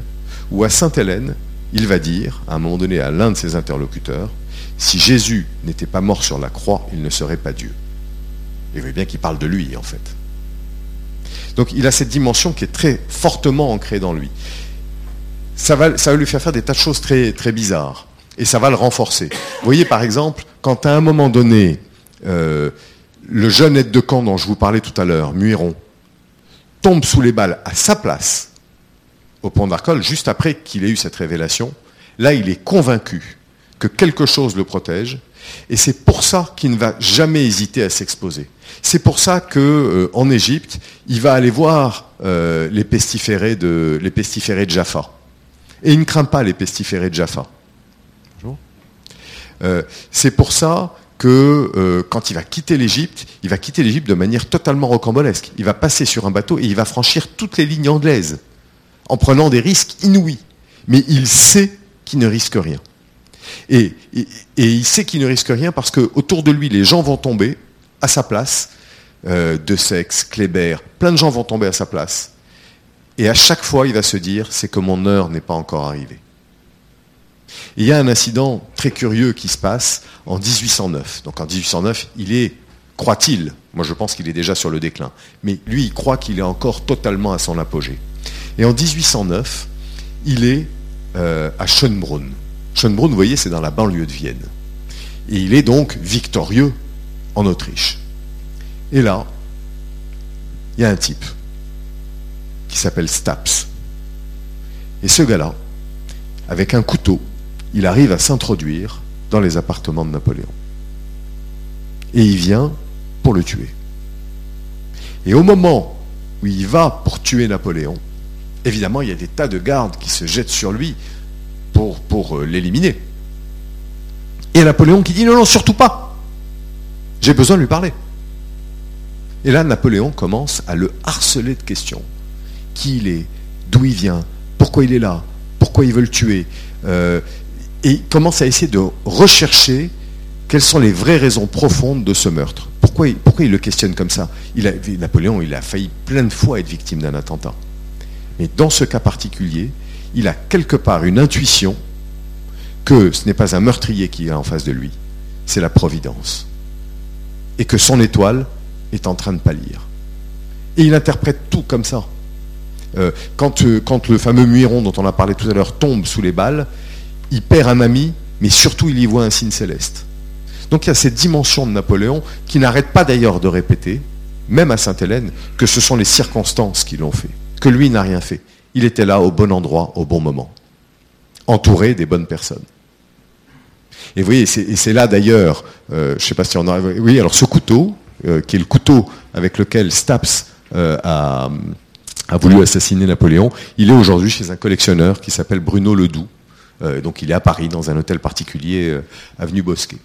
où à Sainte-Hélène, il va dire, à un moment donné à l'un de ses interlocuteurs, si Jésus n'était pas mort sur la croix, il ne serait pas Dieu. Et vous voyez bien qu'il parle de lui, en fait. Donc il a cette dimension qui est très fortement ancrée dans lui. Ça va, lui faire faire des tas de choses très, très bizarres. Et ça va le renforcer. Vous voyez, par exemple, quand à un moment donné, euh, le jeune aide de camp dont je vous parlais tout à l'heure, Muiron, tombe sous les balles à sa place, au pont d'Arcole, juste après qu'il ait eu cette révélation, là, il est convaincu que quelque chose le protège, et c'est pour ça qu'il ne va jamais hésiter à s'exposer. C'est pour ça que euh, en Égypte, il va aller voir euh, les pestiférés de les pestiférés de Jaffa, et il ne craint pas les pestiférés de Jaffa. Euh, c'est pour ça que quand il va quitter l'Égypte, il va quitter l'Égypte de manière totalement rocambolesque. Il va passer sur un bateau et il va franchir toutes les lignes anglaises en prenant des risques inouïs. Mais il sait qu'il ne risque rien. Et, il sait qu'il ne risque rien parce qu'autour de lui, les gens vont tomber à sa place. Euh, de Sexe, Kléber, plein de gens vont tomber à sa place. Et à chaque fois, il va se dire, c'est que mon heure n'est pas encore arrivée. il y a un incident très curieux qui se passe en 1809. Donc en 1809, il est, croit-il, moi je pense qu'il est déjà sur le déclin, mais lui, il croit qu'il est encore totalement à son apogée. Et en 1809, il est euh, à Schönbrunn. Schönbrunn, vous voyez, c'est dans la banlieue de Vienne. Et il est donc victorieux en Autriche. Et là, il y a un type qui s'appelle Staps. Et ce gars-là, avec un couteau, il arrive à s'introduire dans les appartements de Napoléon. Et il vient pour le tuer. Et au moment où il va pour tuer Napoléon, évidemment, il y a des tas de gardes qui se jettent sur lui pour, euh, l'éliminer. Et Napoléon qui dit non, non, surtout pas. J'ai besoin de lui parler. Et là, Napoléon commence à le harceler de questions. Qui il est D'où il vient Pourquoi il est là Pourquoi il veut le tuer euh, Et il commence à essayer de rechercher quelles sont les vraies raisons profondes de ce meurtre. Pourquoi il, pourquoi il le questionne comme ça? Il a, Napoléon, il a failli plein de fois être victime d'un attentat. Mais dans ce cas particulier, il a quelque part une intuition que ce n'est pas un meurtrier qui est en face de lui, c'est la providence. Et que son étoile est en train de pâlir. Et il interprète tout comme ça. Euh, quand, euh, quand, le fameux Muiron dont on a parlé tout à l'heure tombe sous les balles, il perd un ami, mais surtout il y voit un signe céleste. Donc il y a cette dimension de Napoléon qui n'arrête pas d'ailleurs de répéter, même à Sainte-Hélène, que ce sont les circonstances qui l'ont fait, que lui n'a rien fait il était là au bon endroit, au bon moment, entouré des bonnes personnes. Et vous voyez, c'est là d'ailleurs, euh, je ne sais pas si on a... Oui, alors ce couteau, euh, qui est le couteau avec lequel Staps euh, a, voulu assassiner Napoléon, il est aujourd'hui chez un collectionneur qui s'appelle Bruno Ledoux. donc il est à Paris, dans un hôtel particulier, avenue Bosquet.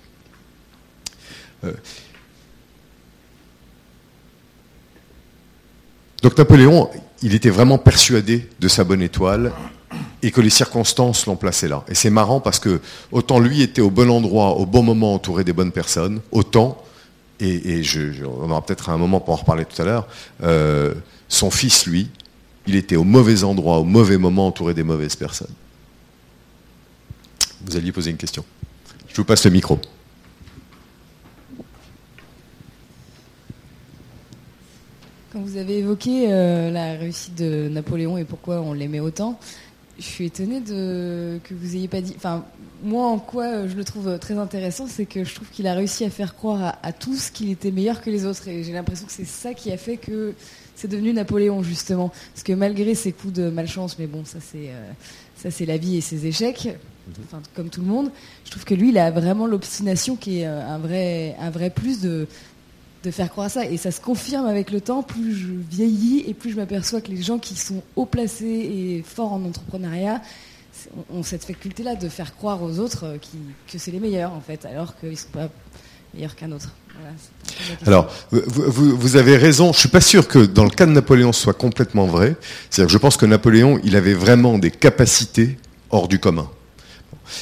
donc Napoléon, il était vraiment persuadé de sa bonne étoile et que les circonstances l'ont placé là. Et c'est marrant parce que autant lui était au bon endroit, au bon moment, entouré des bonnes personnes, autant, et, on aura peut-être un moment pour en reparler tout à l'heure, euh, son fils, lui, il était au mauvais endroit, au mauvais moment, entouré des mauvaises personnes. Vous alliez poser une question. Je vous passe le micro. Quand vous avez évoqué euh, la réussite de Napoléon et pourquoi on l'aimait autant, je suis étonnée de, que vous ayez pas dit. Enfin, moi, en quoi je le trouve très intéressant, c'est que je trouve qu'il a réussi à faire croire à, tous qu'il était meilleur que les autres. Et j'ai l'impression que c'est ça qui a fait que c'est devenu Napoléon, justement. Parce que malgré ses coups de malchance, mais bon, ça c'est. Euh, ça c'est la vie et ses échecs, enfin, comme tout le monde. Je trouve que lui, il a vraiment l'obstination qui est euh, un vrai, un vrai plus de, de faire croire ça. Et ça se confirme avec le temps. Plus je vieillis et plus je m'aperçois que les gens qui sont haut placés et forts en entrepreneuriat ont cette faculté-là de faire croire aux autres euh, que c'est les meilleurs, en fait, alors qu'ils ne sont pas meilleurs qu'un autre. alors, vous, avez raison. Je suis pas sûr que dans le cas de Napoléon, ce soit complètement vrai. C'est-à-dire que je pense que Napoléon, il avait vraiment des capacités hors du commun.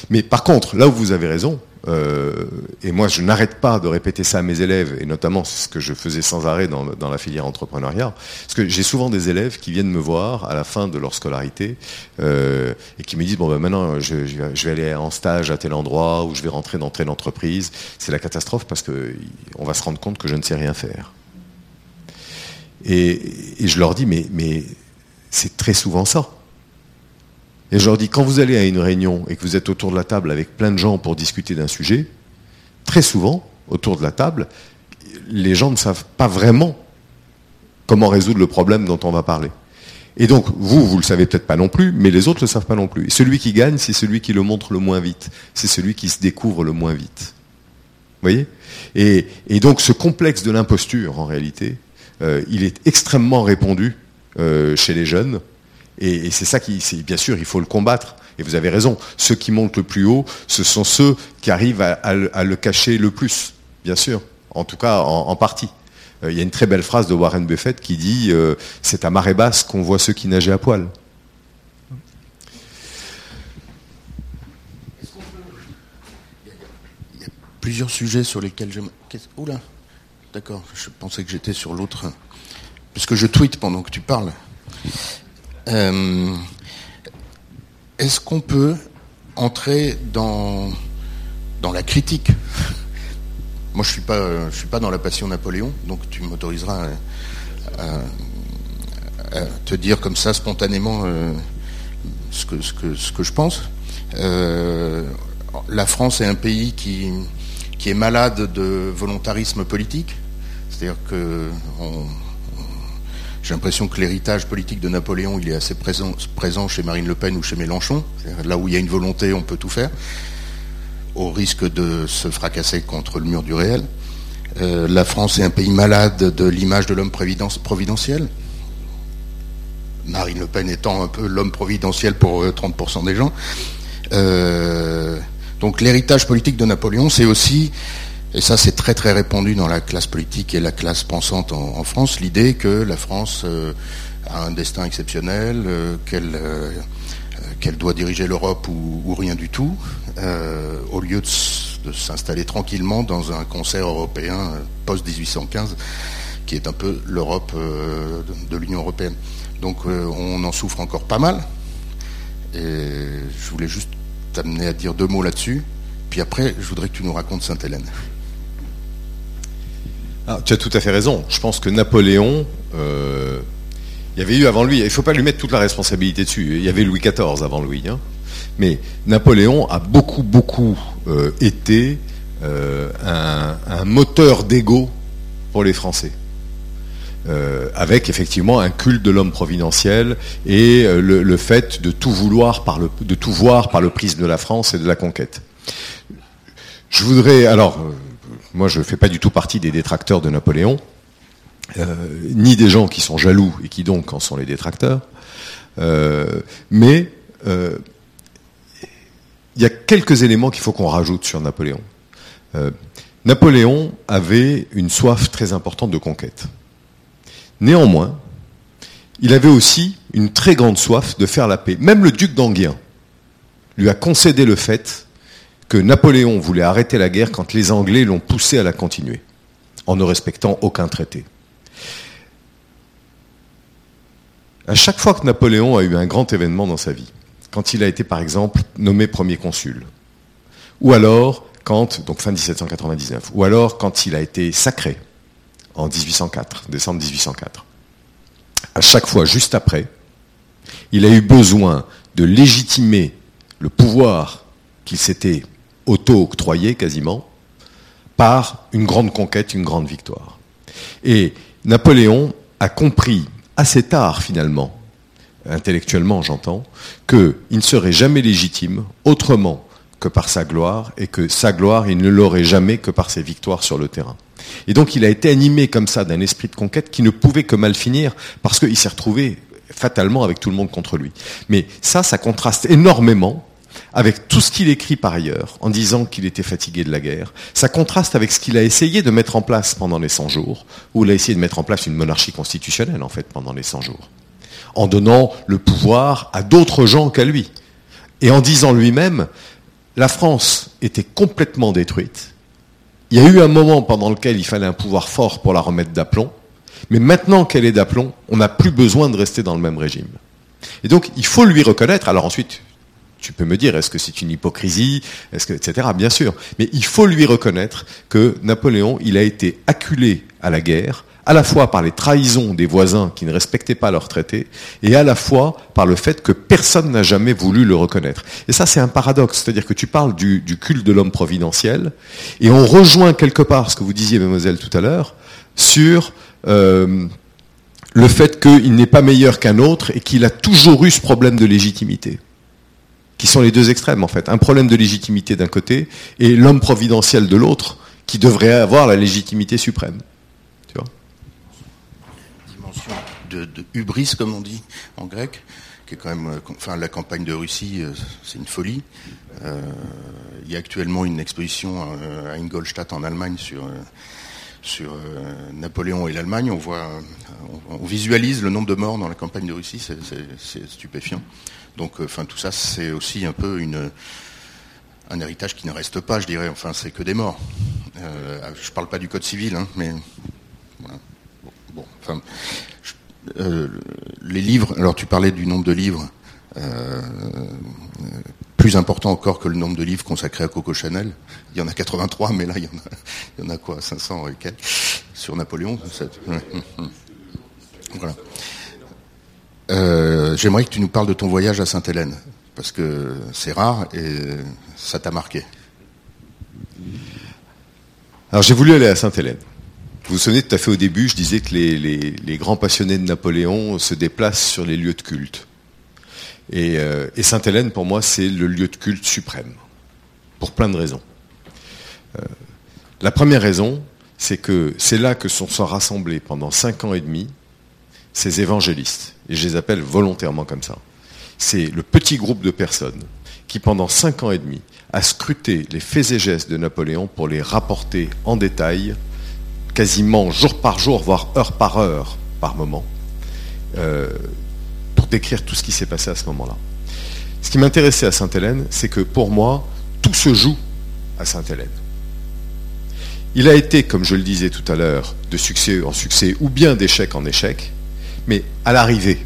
Mais par contre, là où vous avez raison, euh, et moi je n'arrête pas de répéter ça à mes élèves, et notamment ce que je faisais sans arrêt dans, la filière entrepreneuriat, parce que j'ai souvent des élèves qui viennent me voir à la fin de leur scolarité euh, et qui me disent bon ben maintenant je, vais aller en stage à tel endroit ou je vais rentrer dans telle entreprise. C'est la catastrophe parce que on va se rendre compte que je ne sais rien faire. Et, je leur dis mais, mais c'est très souvent ça. Et je leur dis, quand vous allez à une réunion et que vous êtes autour de la table avec plein de gens pour discuter d'un sujet, très souvent, autour de la table, les gens ne savent pas vraiment comment résoudre le problème dont on va parler. Et donc, vous, vous le savez peut-être pas non plus, mais les autres ne le savent pas non plus. Et celui qui gagne, c'est celui qui le montre le moins vite. C'est celui qui se découvre le moins vite. Vous voyez? Et, donc, ce complexe de l'imposture, en réalité, euh, il est extrêmement répandu euh, chez les jeunes. Et, c'est ça qui, bien sûr, il faut le combattre. Et vous avez raison. Ceux qui montent le plus haut, ce sont ceux qui arrivent à, le cacher le plus, bien sûr. En tout cas, en, partie. Euh, il y a une très belle phrase de Warren Buffett qui dit euh, C'est à marée basse qu'on voit ceux qui nageaient à poil. Il y a plusieurs sujets sur lesquels je. Oula D'accord, je pensais que j'étais sur l'autre. Puisque je tweete pendant que tu parles. Euh, est-ce qu'on peut entrer dans, dans la critique Moi, je suis pas, suis pas dans la passion Napoléon, donc tu m'autoriseras à, te dire comme ça spontanément euh, ce que je pense. Euh, la France est un pays qui, qui est malade de volontarisme politique, c'est-à-dire que j'ai l'impression que l'héritage politique de Napoléon, il est assez présent, chez Marine Le Pen ou chez Mélenchon. Là où il y a une volonté, on peut tout faire, au risque de se fracasser contre le mur du réel. Euh, la France est un pays malade de l'image de l'homme providentiel. Marine Le Pen étant un peu l'homme providentiel pour 30% euh, des gens. Euh, donc l'héritage politique de Napoléon, c'est aussi et ça, c'est très très répandu dans la classe politique et la classe pensante en, France, l'idée que la France euh, a un destin exceptionnel, euh, euh, qu'elle doit diriger l'Europe ou, rien du tout, au lieu de, s'installer tranquillement dans un concert européen post-1815, qui est un peu l'Europe de, l'Union européenne. Donc on en souffre encore pas mal. Et je voulais juste t'amener à dire deux mots là-dessus. Puis après, je voudrais que tu nous racontes Sainte-Hélène. Ah, tu as tout à fait raison. Je pense que Napoléon, euh, il y avait eu avant lui, il ne faut pas lui mettre toute la responsabilité dessus. Il y avait Louis XIV avant lui. Hein. Mais Napoléon a beaucoup, beaucoup euh, été euh, un, moteur d'ego pour les Français. avec effectivement un culte de l'homme providentiel et le, fait de tout vouloir par le, de tout voir par le prisme de la France et de la conquête. Je voudrais alors moi je ne fais pas du tout partie des détracteurs de Napoléon, euh, ni des gens qui sont jaloux et qui donc en sont les détracteurs, euh, mais euh, il y a quelques éléments qu'il faut qu'on rajoute sur Napoléon. Napoléon avait une soif très importante de conquête. Néanmoins, il avait aussi une très grande soif de faire la paix. Même le duc d'Anguien lui a concédé le fait que Napoléon voulait arrêter la guerre quand les Anglais l'ont poussé à la continuer, en ne respectant aucun traité. À chaque fois que Napoléon a eu un grand événement dans sa vie, quand il a été par exemple nommé premier consul, ou alors quand, donc fin 1799, ou alors quand il a été sacré en 1804, décembre 1804, à chaque fois juste après, il a eu besoin de légitimer le pouvoir qu'il s'était auto-octroyé quasiment, par une grande conquête, une grande victoire. Et Napoléon a compris assez tard finalement, intellectuellement j'entends, qu'il ne serait jamais légitime autrement que par sa gloire, et que sa gloire, il ne l'aurait jamais que par ses victoires sur le terrain. Et donc il a été animé comme ça d'un esprit de conquête qui ne pouvait que mal finir, parce qu'il s'est retrouvé fatalement avec tout le monde contre lui. Mais ça, ça contraste énormément avec tout ce qu'il écrit par ailleurs, en disant qu'il était fatigué de la guerre, ça contraste avec ce qu'il a essayé de mettre en place pendant les 100 jours, où il a essayé de mettre en place une monarchie constitutionnelle, en fait, pendant les 100 jours, en donnant le pouvoir à d'autres gens qu'à lui, et en disant lui-même, la France était complètement détruite. Il y a eu un moment pendant lequel il fallait un pouvoir fort pour la remettre d'aplomb. Mais maintenant qu'elle est d'aplomb, on n'a plus besoin de rester dans le même régime. Et donc, il faut lui reconnaître. Alors ensuite, tu peux me dire, est-ce que c'est une hypocrisie, est-ce que, etc. Bien sûr. Mais il faut lui reconnaître que Napoléon, il a été acculé à la guerre, à la fois par les trahisons des voisins qui ne respectaient pas leurs traités, et à la fois par le fait que personne n'a jamais voulu le reconnaître. Et ça, c'est un paradoxe. C'est-à-dire que tu parles du, culte de l'homme providentiel, et on rejoint quelque part ce que vous disiez, mademoiselle, tout à l'heure, sur euh, le fait qu'il n'est pas meilleur qu'un autre et qu'il a toujours eu ce problème de légitimité qui sont les deux extrêmes en fait. Un problème de légitimité d'un côté et l'homme providentiel de l'autre qui devrait avoir la légitimité suprême. Tu vois Dimension de, hubris, comme on dit en grec, qui est quand même, euh, enfin la campagne de Russie, euh, c'est une folie. Euh, il y a actuellement une exposition à Ingolstadt en Allemagne sur sur Napoléon et l'Allemagne, on voit, on, visualise le nombre de morts dans la campagne de Russie, c'est stupéfiant. Donc, euh, enfin, tout ça, c'est aussi un peu une, un héritage qui ne reste pas, je dirais. Enfin, c'est que des morts. Euh, je ne parle pas du code civil, hein, mais enfin, euh, les livres. Alors, tu parlais du nombre de livres. plus important encore que le nombre de livres consacrés à Coco Chanel. Il y en a 83, mais là, il y en a, il y en a quoi 500 et quelques sur Napoléon. Voilà. Euh, j'aimerais que tu nous parles de ton voyage à Sainte-Hélène, parce que c'est rare et ça t'a marqué. Alors j'ai voulu aller à Sainte-Hélène. Vous vous souvenez tout à fait au début, je disais que les, grands passionnés de Napoléon se déplacent sur les lieux de culte. Et, euh, et Sainte-Hélène, pour moi, c'est le lieu de culte suprême, pour plein de raisons. Euh, la première raison, c'est que c'est là que sont rassemblés pendant cinq ans et demi ces évangélistes, et je les appelle volontairement comme ça. C'est le petit groupe de personnes qui, pendant cinq ans et demi, a scruté les faits et gestes de Napoléon pour les rapporter en détail, quasiment jour par jour, voire heure par heure, par moment, euh, pour décrire tout ce qui s'est passé à ce moment-là. Ce qui m'intéressait à Sainte-Hélène, c'est que pour moi, tout se joue à Sainte-Hélène. Il a été, comme je le disais tout à l'heure, de succès en succès ou bien d'échec en échec, mais à l'arrivée,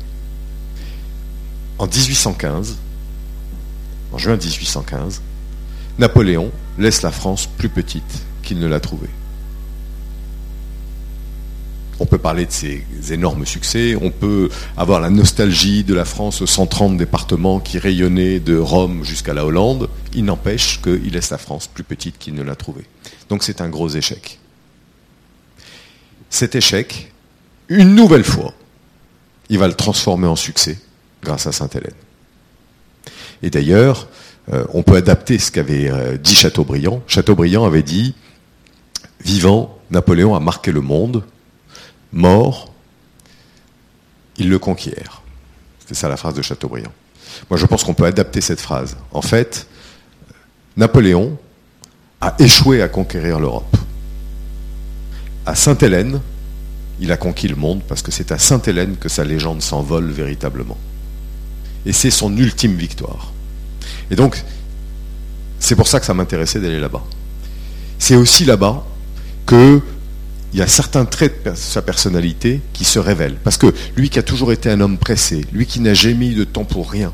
en 1815, en juin 1815, Napoléon laisse la France plus petite qu'il ne l'a trouvée. On peut parler de ses énormes succès, on peut avoir la nostalgie de la France aux 130 départements qui rayonnaient de Rome jusqu'à la Hollande. Il n'empêche qu'il laisse la France plus petite qu'il ne l'a trouvée. Donc c'est un gros échec. Cet échec, une nouvelle fois, il va le transformer en succès grâce à Sainte-Hélène. Et d'ailleurs, euh, on peut adapter ce qu'avait euh, dit Chateaubriand. Chateaubriand avait dit, vivant, Napoléon a marqué le monde, mort, il le conquiert. C'est ça la phrase de Chateaubriand. Moi, je pense qu'on peut adapter cette phrase. En fait, Napoléon a échoué à conquérir l'Europe. À Sainte-Hélène, il a conquis le monde parce que c'est à Sainte-Hélène que sa légende s'envole véritablement. Et c'est son ultime victoire. Et donc, c'est pour ça que ça m'intéressait d'aller là-bas. C'est aussi là-bas qu'il y a certains traits de sa personnalité qui se révèlent. Parce que lui qui a toujours été un homme pressé, lui qui n'a jamais eu de temps pour rien,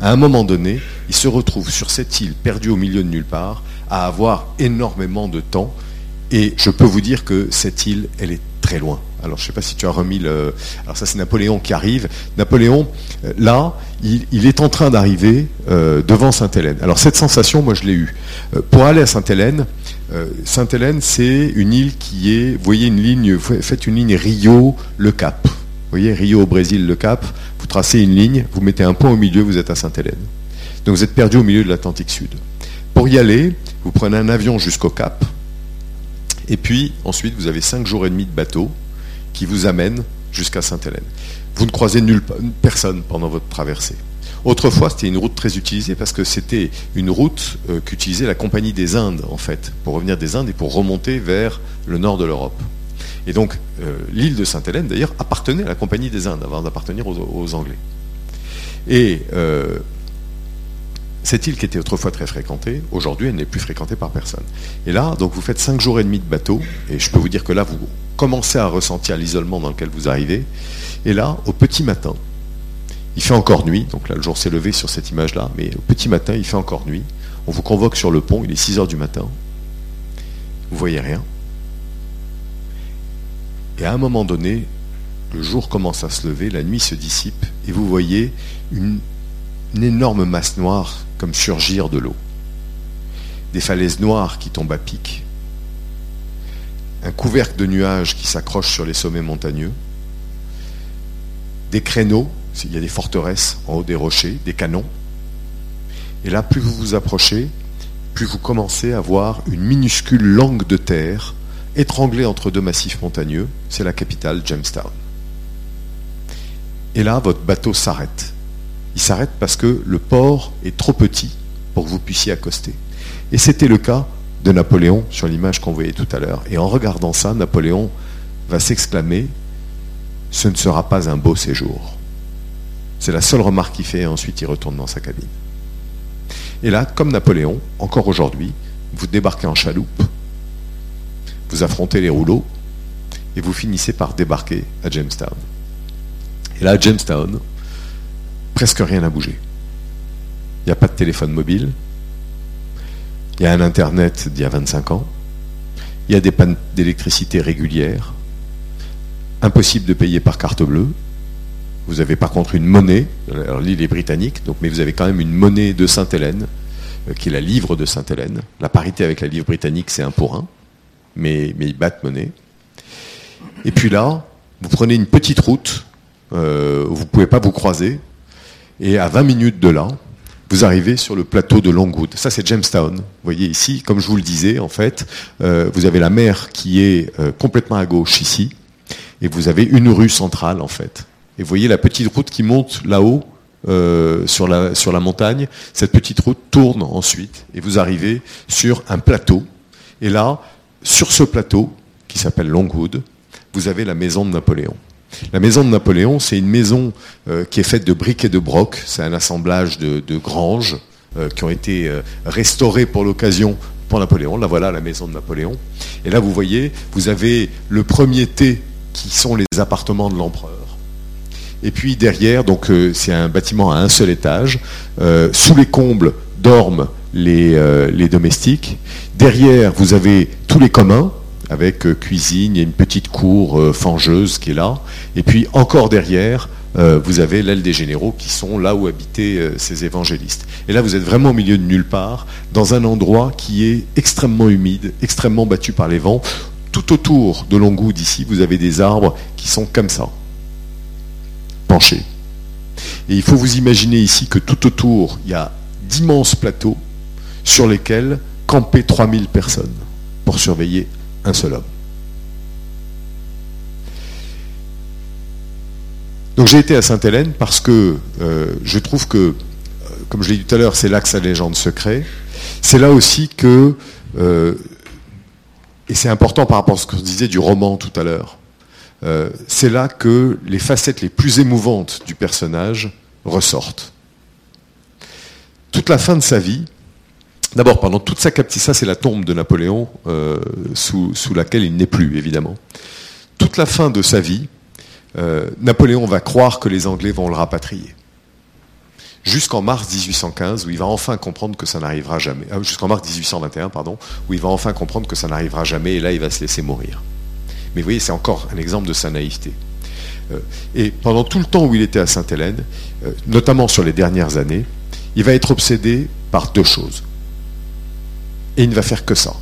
à un moment donné, il se retrouve sur cette île, perdue au milieu de nulle part, à avoir énormément de temps. Et je peux vous dire que cette île, elle est très loin. Alors je ne sais pas si tu as remis le... Alors ça c'est Napoléon qui arrive. Napoléon, euh, là, il, est en train d'arriver euh, devant Sainte-Hélène. Alors cette sensation, moi je l'ai eue. Euh, pour aller à Sainte-Hélène, Sainte-Hélène c'est une île qui est, vous voyez une ligne, faites une ligne Rio-Le Cap. Vous voyez, Rio au Brésil, Le Cap, vous tracez une ligne, vous mettez un point au milieu, vous êtes à Sainte-Hélène. Donc vous êtes perdu au milieu de l'Atlantique Sud. Pour y aller, vous prenez un avion jusqu'au Cap, et puis ensuite vous avez cinq jours et demi de bateau, qui vous amène jusqu'à Sainte-Hélène. Vous ne croisez nulle personne pendant votre traversée. Autrefois, c'était une route très utilisée parce que c'était une route euh, qu'utilisait la Compagnie des Indes, en fait, pour revenir des Indes et pour remonter vers le nord de l'Europe. Et donc, euh, l'île de Sainte-Hélène, d'ailleurs, appartenait à la Compagnie des Indes avant d'appartenir aux, Anglais. Et euh, cette île qui était autrefois très fréquentée, aujourd'hui elle n'est plus fréquentée par personne. Et là, donc vous faites 5 jours et demi de bateau, et je peux vous dire que là, vous commencez à ressentir l'isolement dans lequel vous arrivez. Et là, au petit matin, il fait encore nuit, donc là le jour s'est levé sur cette image-là, mais au petit matin, il fait encore nuit. On vous convoque sur le pont, il est 6 heures du matin. Vous voyez rien. Et à un moment donné, le jour commence à se lever, la nuit se dissipe, et vous voyez une énorme masse noire comme surgir de l'eau. Des falaises noires qui tombent à pic. Un couvercle de nuages qui s'accroche sur les sommets montagneux. Des créneaux, il y a des forteresses en haut des rochers, des canons. Et là, plus vous vous approchez, plus vous commencez à voir une minuscule langue de terre étranglée entre deux massifs montagneux. C'est la capitale, Jamestown. Et là, votre bateau s'arrête. Il s'arrête parce que le port est trop petit pour que vous puissiez accoster. Et c'était le cas de Napoléon sur l'image qu'on voyait tout à l'heure. Et en regardant ça, Napoléon va s'exclamer, ce ne sera pas un beau séjour. C'est la seule remarque qu'il fait et ensuite il retourne dans sa cabine. Et là, comme Napoléon, encore aujourd'hui, vous débarquez en chaloupe, vous affrontez les rouleaux et vous finissez par débarquer à Jamestown. Et là, à Jamestown, presque rien n'a bougé. Il n'y a pas de téléphone mobile, il y a un Internet d'il y a 25 ans, il y a des pannes d'électricité régulières, impossible de payer par carte bleue, vous avez par contre une monnaie, alors l'île est britannique, mais vous avez quand même une monnaie de Sainte-Hélène, euh, qui est la livre de Sainte-Hélène. La parité avec la livre britannique, c'est un pour un, mais, mais ils battent monnaie. Et puis là, vous prenez une petite route, euh, vous ne pouvez pas vous croiser, et à 20 minutes de là, vous arrivez sur le plateau de Longwood. Ça, c'est Jamestown. Vous voyez ici, comme je vous le disais, en fait, euh, vous avez la mer qui est euh, complètement à gauche ici, et vous avez une rue centrale, en fait. Et vous voyez la petite route qui monte là-haut, euh, sur, la, sur la montagne. Cette petite route tourne ensuite, et vous arrivez sur un plateau. Et là, sur ce plateau, qui s'appelle Longwood, vous avez la maison de Napoléon. La maison de Napoléon, c'est une maison euh, qui est faite de briques et de brocs. C'est un assemblage de, granges euh, qui ont été euh, restaurées pour l'occasion pour Napoléon. Là, voilà la maison de Napoléon. Et là, vous voyez, vous avez le premier T qui sont les appartements de l'empereur. Et puis derrière, c'est un bâtiment à un seul étage. sous les combles dorment les domestiques. Derrière, vous avez tous les communs, avec euh, cuisine, a une petite cour euh, fangeuse qui est là. Et puis encore derrière, euh, vous avez l'aile des généraux qui sont là où habitaient ces évangélistes. Et là, vous êtes vraiment au milieu de nulle part, dans un endroit qui est extrêmement humide, extrêmement battu par les vents. Tout autour de Longwood ici, vous avez des arbres qui sont comme ça, penchés. Et il faut vous imaginer ici que tout autour, il y a d'immenses plateaux sur lesquels campaient 3000 personnes pour surveiller un seul homme. Donc j'ai été à Sainte-Hélène parce que euh, je trouve que, euh, comme je l'ai dit tout à l'heure, c'est là que sa légende se crée. C'est là aussi que, euh, et c'est important par rapport à ce que je disais du roman tout à l'heure, c'est là que les facettes les plus émouvantes du personnage ressortent. Toute la fin de sa vie, D'abord, pendant toute sa captivité, ça c'est la tombe de Napoléon, euh, sous, laquelle il n'est plus, évidemment. Toute la fin de sa vie, euh, Napoléon va croire que les Anglais vont le rapatrier. Jusqu'en mars 1815, où il va enfin comprendre que ça n'arrivera jamais. Euh, jusqu'en mars 1821, pardon, où il va enfin comprendre que ça n'arrivera jamais, et là il va se laisser mourir. Mais vous voyez, c'est encore un exemple de sa naïveté. et pendant tout le temps où il était à Sainte-Hélène, notamment sur les dernières années, il va être obsédé par deux choses. Et il ne va faire que ça.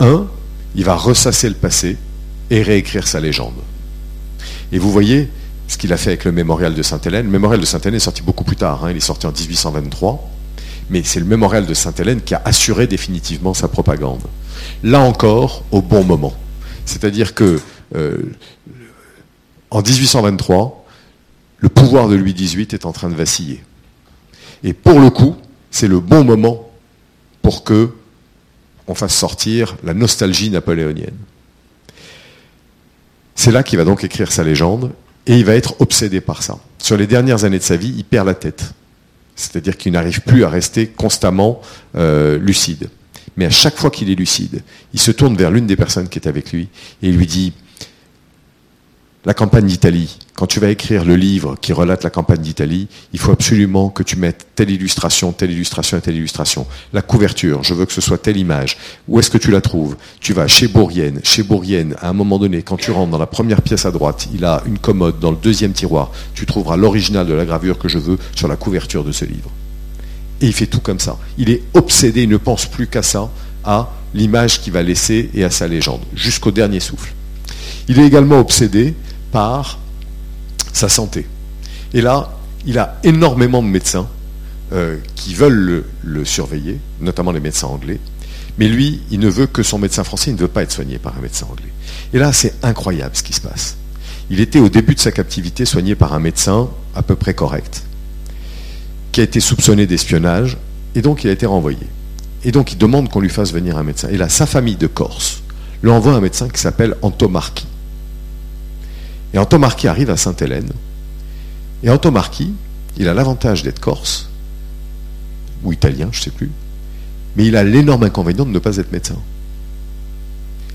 Un, il va ressasser le passé et réécrire sa légende. Et vous voyez ce qu'il a fait avec le mémorial de Sainte-Hélène. Le mémorial de Sainte-Hélène est sorti beaucoup plus tard, hein. il est sorti en 1823, mais c'est le mémorial de Sainte-Hélène qui a assuré définitivement sa propagande. Là encore, au bon moment. C'est-à-dire que euh, en 1823, le pouvoir de Louis XVIII est en train de vaciller. Et pour le coup, c'est le bon moment pour que on fasse sortir la nostalgie napoléonienne. C'est là qu'il va donc écrire sa légende et il va être obsédé par ça. Sur les dernières années de sa vie, il perd la tête. C'est-à-dire qu'il n'arrive plus à rester constamment euh, lucide. Mais à chaque fois qu'il est lucide, il se tourne vers l'une des personnes qui est avec lui et il lui dit la campagne d'Italie, quand tu vas écrire le livre qui relate la campagne d'Italie, il faut absolument que tu mettes telle illustration, telle illustration et telle illustration. La couverture, je veux que ce soit telle image. Où est-ce que tu la trouves? Tu vas chez Bourrienne. Chez Bourrienne, à un moment donné, quand tu rentres dans la première pièce à droite, il a une commode dans le deuxième tiroir. Tu trouveras l'original de la gravure que je veux sur la couverture de ce livre. Et il fait tout comme ça. Il est obsédé, il ne pense plus qu'à ça, à l'image qu'il va laisser et à sa légende, jusqu'au dernier souffle. Il est également obsédé par sa santé. Et là, il a énormément de médecins euh, qui veulent le, surveiller, notamment les médecins anglais. Mais lui, il ne veut que son médecin français, il ne veut pas être soigné par un médecin anglais. Et là, c'est incroyable ce qui se passe. Il était au début de sa captivité soigné par un médecin à peu près correct, qui a été soupçonné d'espionnage, et donc il a été renvoyé. Et donc il demande qu'on lui fasse venir un médecin. Et là, sa famille de Corse lui envoie un médecin qui s'appelle Antomarchi. Et Antomarchi arrive à Sainte-Hélène. Et Antomarchi, il a l'avantage d'être corse, ou italien, je ne sais plus, mais il a l'énorme inconvénient de ne pas être médecin.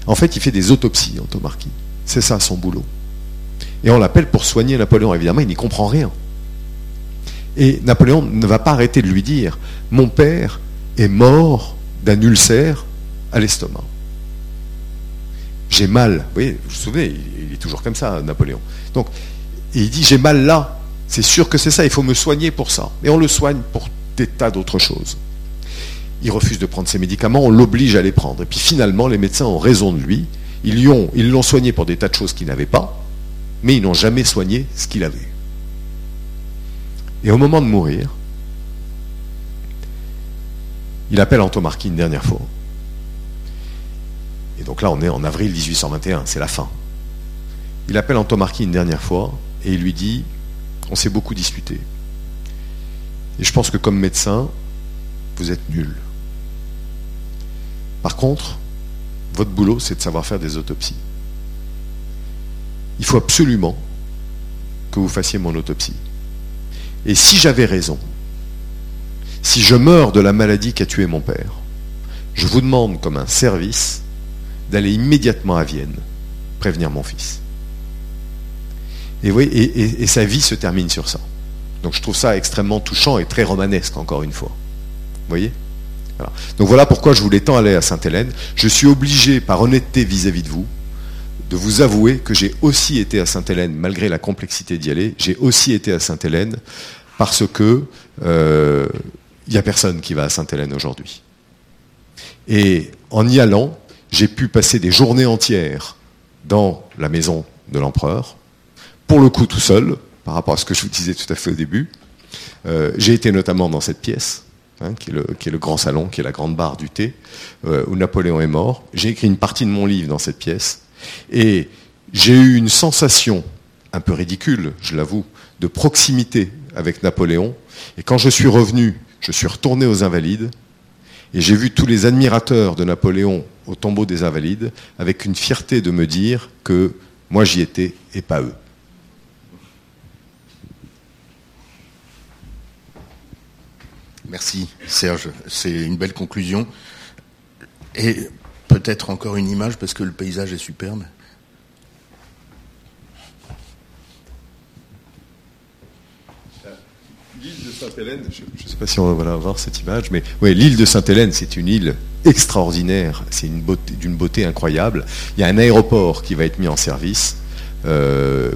En fait, il fait des autopsies, Antomarchi. C'est ça son boulot. Et on l'appelle pour soigner Napoléon. Évidemment, il n'y comprend rien. Et Napoléon ne va pas arrêter de lui dire Mon père est mort d'un ulcère à l'estomac. J'ai mal. Vous voyez, vous souvenez, il est toujours comme ça, Napoléon. Donc, et il dit J'ai mal là. C'est sûr que c'est ça, il faut me soigner pour ça. Et on le soigne pour des tas d'autres choses. Il refuse de prendre ses médicaments, on l'oblige à les prendre. Et puis finalement, les médecins ont raison de lui. Ils l'ont soigné pour des tas de choses qu'il n'avait pas, mais ils n'ont jamais soigné ce qu'il avait. Et au moment de mourir, il appelle Antomarchi une dernière fois. Et donc là, on est en avril 1821, c'est la fin. Il appelle Antomarchi une dernière fois et il lui dit On s'est beaucoup disputé. Et je pense que comme médecin, vous êtes nul. Par contre, votre boulot, c'est de savoir faire des autopsies. Il faut absolument que vous fassiez mon autopsie. Et si j'avais raison, si je meurs de la maladie qui a tué mon père, je vous demande comme un service d'aller immédiatement à Vienne prévenir mon fils. Et, sa vie se termine sur ça. Donc je trouve ça extrêmement touchant et très romanesque, encore une fois. Vous voyez? Donc voilà pourquoi je voulais tant aller à Sainte-Hélène. Je suis obligé, par honnêteté vis-à-vis de vous, de vous avouer que j'ai aussi été à Sainte-Hélène, malgré la complexité d'y aller, j'ai aussi été à Sainte-Hélène parce que euh, il n'y a personne qui va à Sainte-Hélène aujourd'hui. Et en y allant, j'ai pu passer des journées entières dans la maison de l'empereur, pour le coup tout seul, par rapport à ce que je vous disais tout à fait au début. Euh, j'ai été notamment dans cette pièce, hein, qui, est le, grand salon, qui est la grande barre du thé, euh, où Napoléon est mort. J'ai écrit une partie de mon livre dans cette pièce, et j'ai eu une sensation un peu ridicule, je l'avoue, de proximité avec Napoléon. Et quand je suis revenu, je suis retourné aux Invalides, et j'ai vu tous les admirateurs de Napoléon au tombeau des Invalides avec une fierté de me dire que moi j'y étais et pas eux. Merci Serge, c'est une belle conclusion. Et peut-être encore une image parce que le paysage est superbe. L'île de Sainte-Hélène, je ne sais pas si on va voir cette image, mais oui, l'île de Sainte-Hélène, c'est une île extraordinaire, c'est une beauté, d'une beauté incroyable. Il y a un aéroport qui va être mis en service. Euh,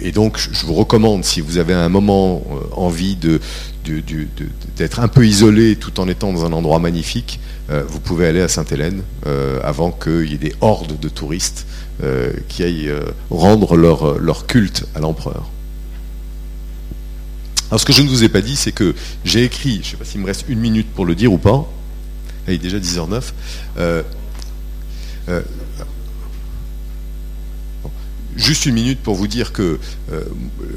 et donc, je vous recommande, si vous avez un moment euh, envie d'être un peu isolé tout en étant dans un endroit magnifique, euh, vous pouvez aller à Sainte-Hélène avant qu'il y ait des hordes de touristes qui aillent rendre leur, leur culte à l'empereur. Alors ce que je ne vous ai pas dit, c'est que j'ai écrit, je ne sais pas s'il me reste une minute pour le dire ou pas, il est déjà 10h09, euh, euh, juste une minute pour vous dire que euh,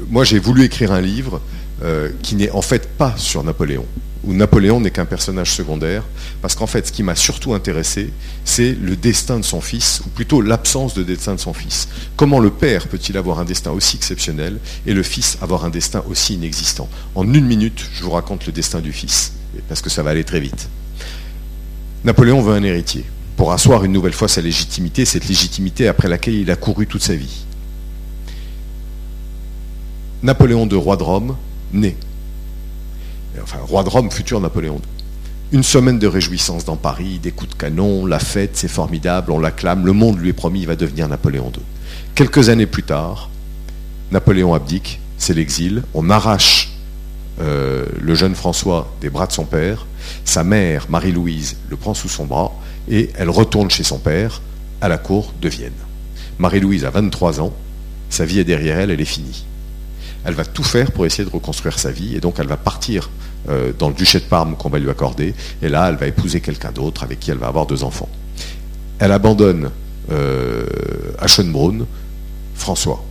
moi j'ai voulu écrire un livre qui n'est en fait pas sur Napoléon, où Napoléon n'est qu'un personnage secondaire, parce qu'en fait, ce qui m'a surtout intéressé, c'est le destin de son fils, ou plutôt l'absence de destin de son fils. Comment le père peut-il avoir un destin aussi exceptionnel et le fils avoir un destin aussi inexistant? En une minute, je vous raconte le destin du fils, parce que ça va aller très vite. Napoléon veut un héritier pour asseoir une nouvelle fois sa légitimité, cette légitimité après laquelle il a couru toute sa vie. Napoléon II, roi de Rome, né. Enfin, roi de Rome, futur Napoléon II. Une semaine de réjouissance dans Paris, des coups de canon, la fête, c'est formidable, on l'acclame, le monde lui est promis, il va devenir Napoléon II. Quelques années plus tard, Napoléon abdique, c'est l'exil, on arrache euh, le jeune François des bras de son père, sa mère, Marie-Louise, le prend sous son bras, et elle retourne chez son père à la cour de Vienne. Marie-Louise a 23 ans, sa vie est derrière elle, elle est finie. Elle va tout faire pour essayer de reconstruire sa vie et donc elle va partir euh, dans le duché de Parme qu'on va lui accorder et là elle va épouser quelqu'un d'autre avec qui elle va avoir deux enfants. Elle abandonne euh, à Schönbrunn François.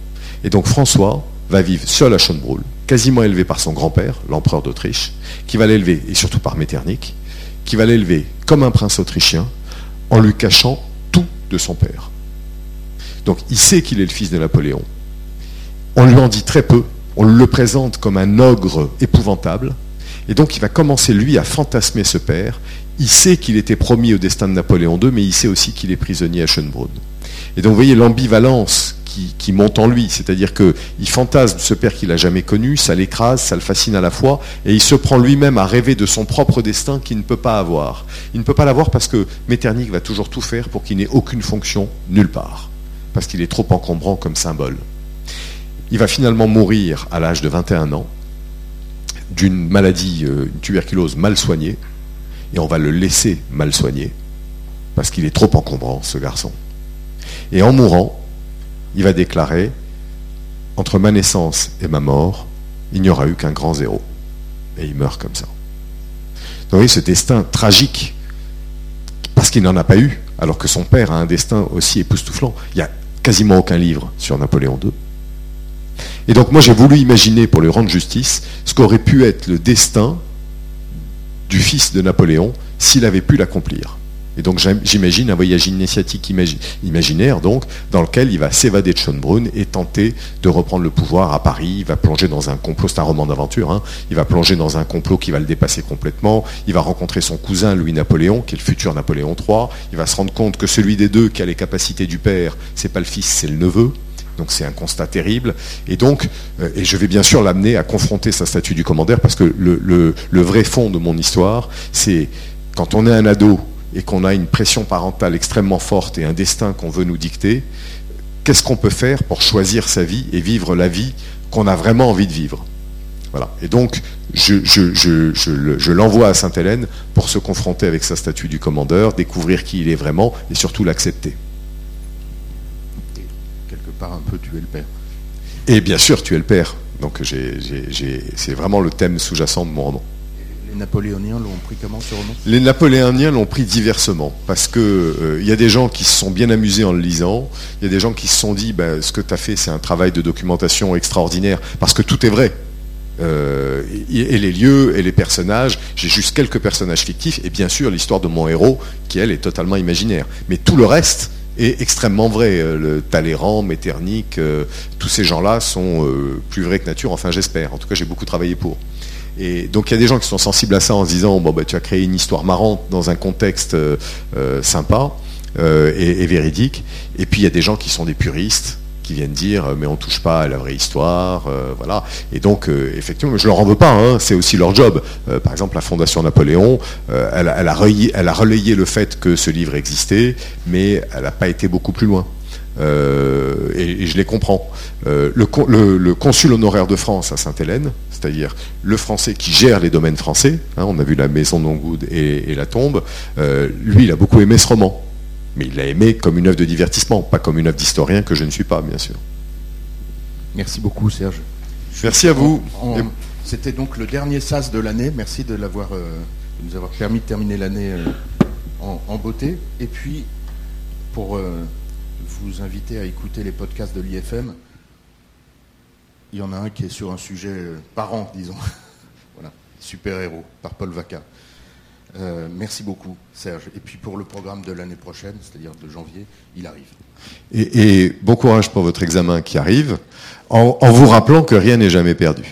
Et donc François va vivre seul à Schönbrunn, quasiment élevé par son grand-père, l'empereur d'Autriche, qui va l'élever, et surtout par Metternich, qui va l'élever comme un prince autrichien, en lui cachant tout de son père. Donc il sait qu'il est le fils de Napoléon. On lui en dit très peu, on le présente comme un ogre épouvantable, et donc il va commencer lui à fantasmer ce père. Il sait qu'il était promis au destin de Napoléon II, mais il sait aussi qu'il est prisonnier à Schönbrunn. Et donc vous voyez l'ambivalence qui, monte en lui, c'est-à-dire qu'il fantasme ce père qu'il n'a jamais connu, ça l'écrase, ça le fascine à la fois, et il se prend lui-même à rêver de son propre destin qu'il ne peut pas avoir. Il ne peut pas l'avoir parce que Metternich va toujours tout faire pour qu'il n'ait aucune fonction nulle part, parce qu'il est trop encombrant comme symbole. Il va finalement mourir à l'âge de 21 ans d'une maladie, euh, une tuberculose mal soignée, et on va le laisser mal soigner, parce qu'il est trop encombrant, ce garçon. Et en mourant, il va déclarer, entre ma naissance et ma mort, il n'y aura eu qu'un grand zéro. Et il meurt comme ça. Vous voyez ce destin tragique, parce qu'il n'en a pas eu, alors que son père a un destin aussi époustouflant. Il n'y a quasiment aucun livre sur Napoléon II. Et donc moi j'ai voulu imaginer, pour lui rendre justice, ce qu'aurait pu être le destin du fils de Napoléon s'il avait pu l'accomplir. Et donc j'imagine un voyage initiatique imaginaire, donc, dans lequel il va s'évader de Schönbrunn et tenter de reprendre le pouvoir à Paris. Il va plonger dans un complot, c'est un roman d'aventure, hein. il va plonger dans un complot qui va le dépasser complètement. Il va rencontrer son cousin Louis-Napoléon, qui est le futur Napoléon III. Il va se rendre compte que celui des deux qui a les capacités du père, c'est pas le fils, c'est le neveu. Donc c'est un constat terrible. Et donc, euh, et je vais bien sûr l'amener à confronter sa statue du commandeur, parce que le, le vrai fond de mon histoire, c'est quand on est un ado et qu'on a une pression parentale extrêmement forte et un destin qu'on veut nous dicter, qu'est-ce qu'on peut faire pour choisir sa vie et vivre la vie qu'on a vraiment envie de vivre? Voilà. Et donc, je, l'envoie à Sainte-Hélène pour se confronter avec sa statue du commandeur, découvrir qui il est vraiment et surtout l'accepter. Quelque part, un peu tuer le père. Et bien sûr, tuer le père. Donc, c'est vraiment le thème sous-jacent de mon roman. Les Napoléoniens l'ont pris comment ce roman? Les Napoléoniens l'ont pris diversement, parce que euh, y a des gens qui se sont bien amusés en le lisant, il y a des gens qui se sont dit, bah, ce que tu as fait, c'est un travail de documentation extraordinaire, parce que tout est vrai. Euh, et, les lieux et les personnages, j'ai juste quelques personnages fictifs, et bien sûr l'histoire de mon héros, qui elle est totalement imaginaire. Mais tout le reste est extrêmement vrai. Euh, le Talleyrand, Metternich, tous ces gens-là sont plus vrais que nature, enfin j'espère. En tout cas, j'ai beaucoup travaillé pour. Et donc il y a des gens qui sont sensibles à ça en se disant bon bah tu as créé une histoire marrante dans un contexte euh, euh, sympa euh, et, véridique. Et puis il y a des gens qui sont des puristes qui viennent dire mais on touche pas à la vraie histoire, voilà. Et donc effectivement, je leur en veux pas, hein, c'est aussi leur job. par exemple, la Fondation Napoléon, elle, a relayé, elle, a relayé, le fait que ce livre existait, mais elle n'a pas été beaucoup plus loin. Et, je les comprends. Le, le, consul honoraire de France à Sainte-Hélène, c'est-à-dire le français qui gère les domaines français, hein, on a vu la maison d'Ongoud et, et, la tombe, euh, lui il a beaucoup aimé ce roman, mais il l'a aimé comme une œuvre de divertissement, pas comme une œuvre d'historien que je ne suis pas, bien sûr. Merci beaucoup Serge. Merci à vous. C'était donc le dernier SAS de l'année, merci de, l'avoir, euh, de nous avoir permis de terminer l'année euh, en, beauté. Et puis, pour vous inviter à écouter les podcasts de l'IFM, il y en a un qui est sur un sujet euh, parent, disons. voilà. super-héros, par Paul Vaca. Euh, merci beaucoup, Serge. Et puis pour le programme de l'année prochaine, c'est-à-dire de janvier, il arrive. Et, bon courage pour votre examen qui arrive, en vous rappelant que rien n'est jamais perdu.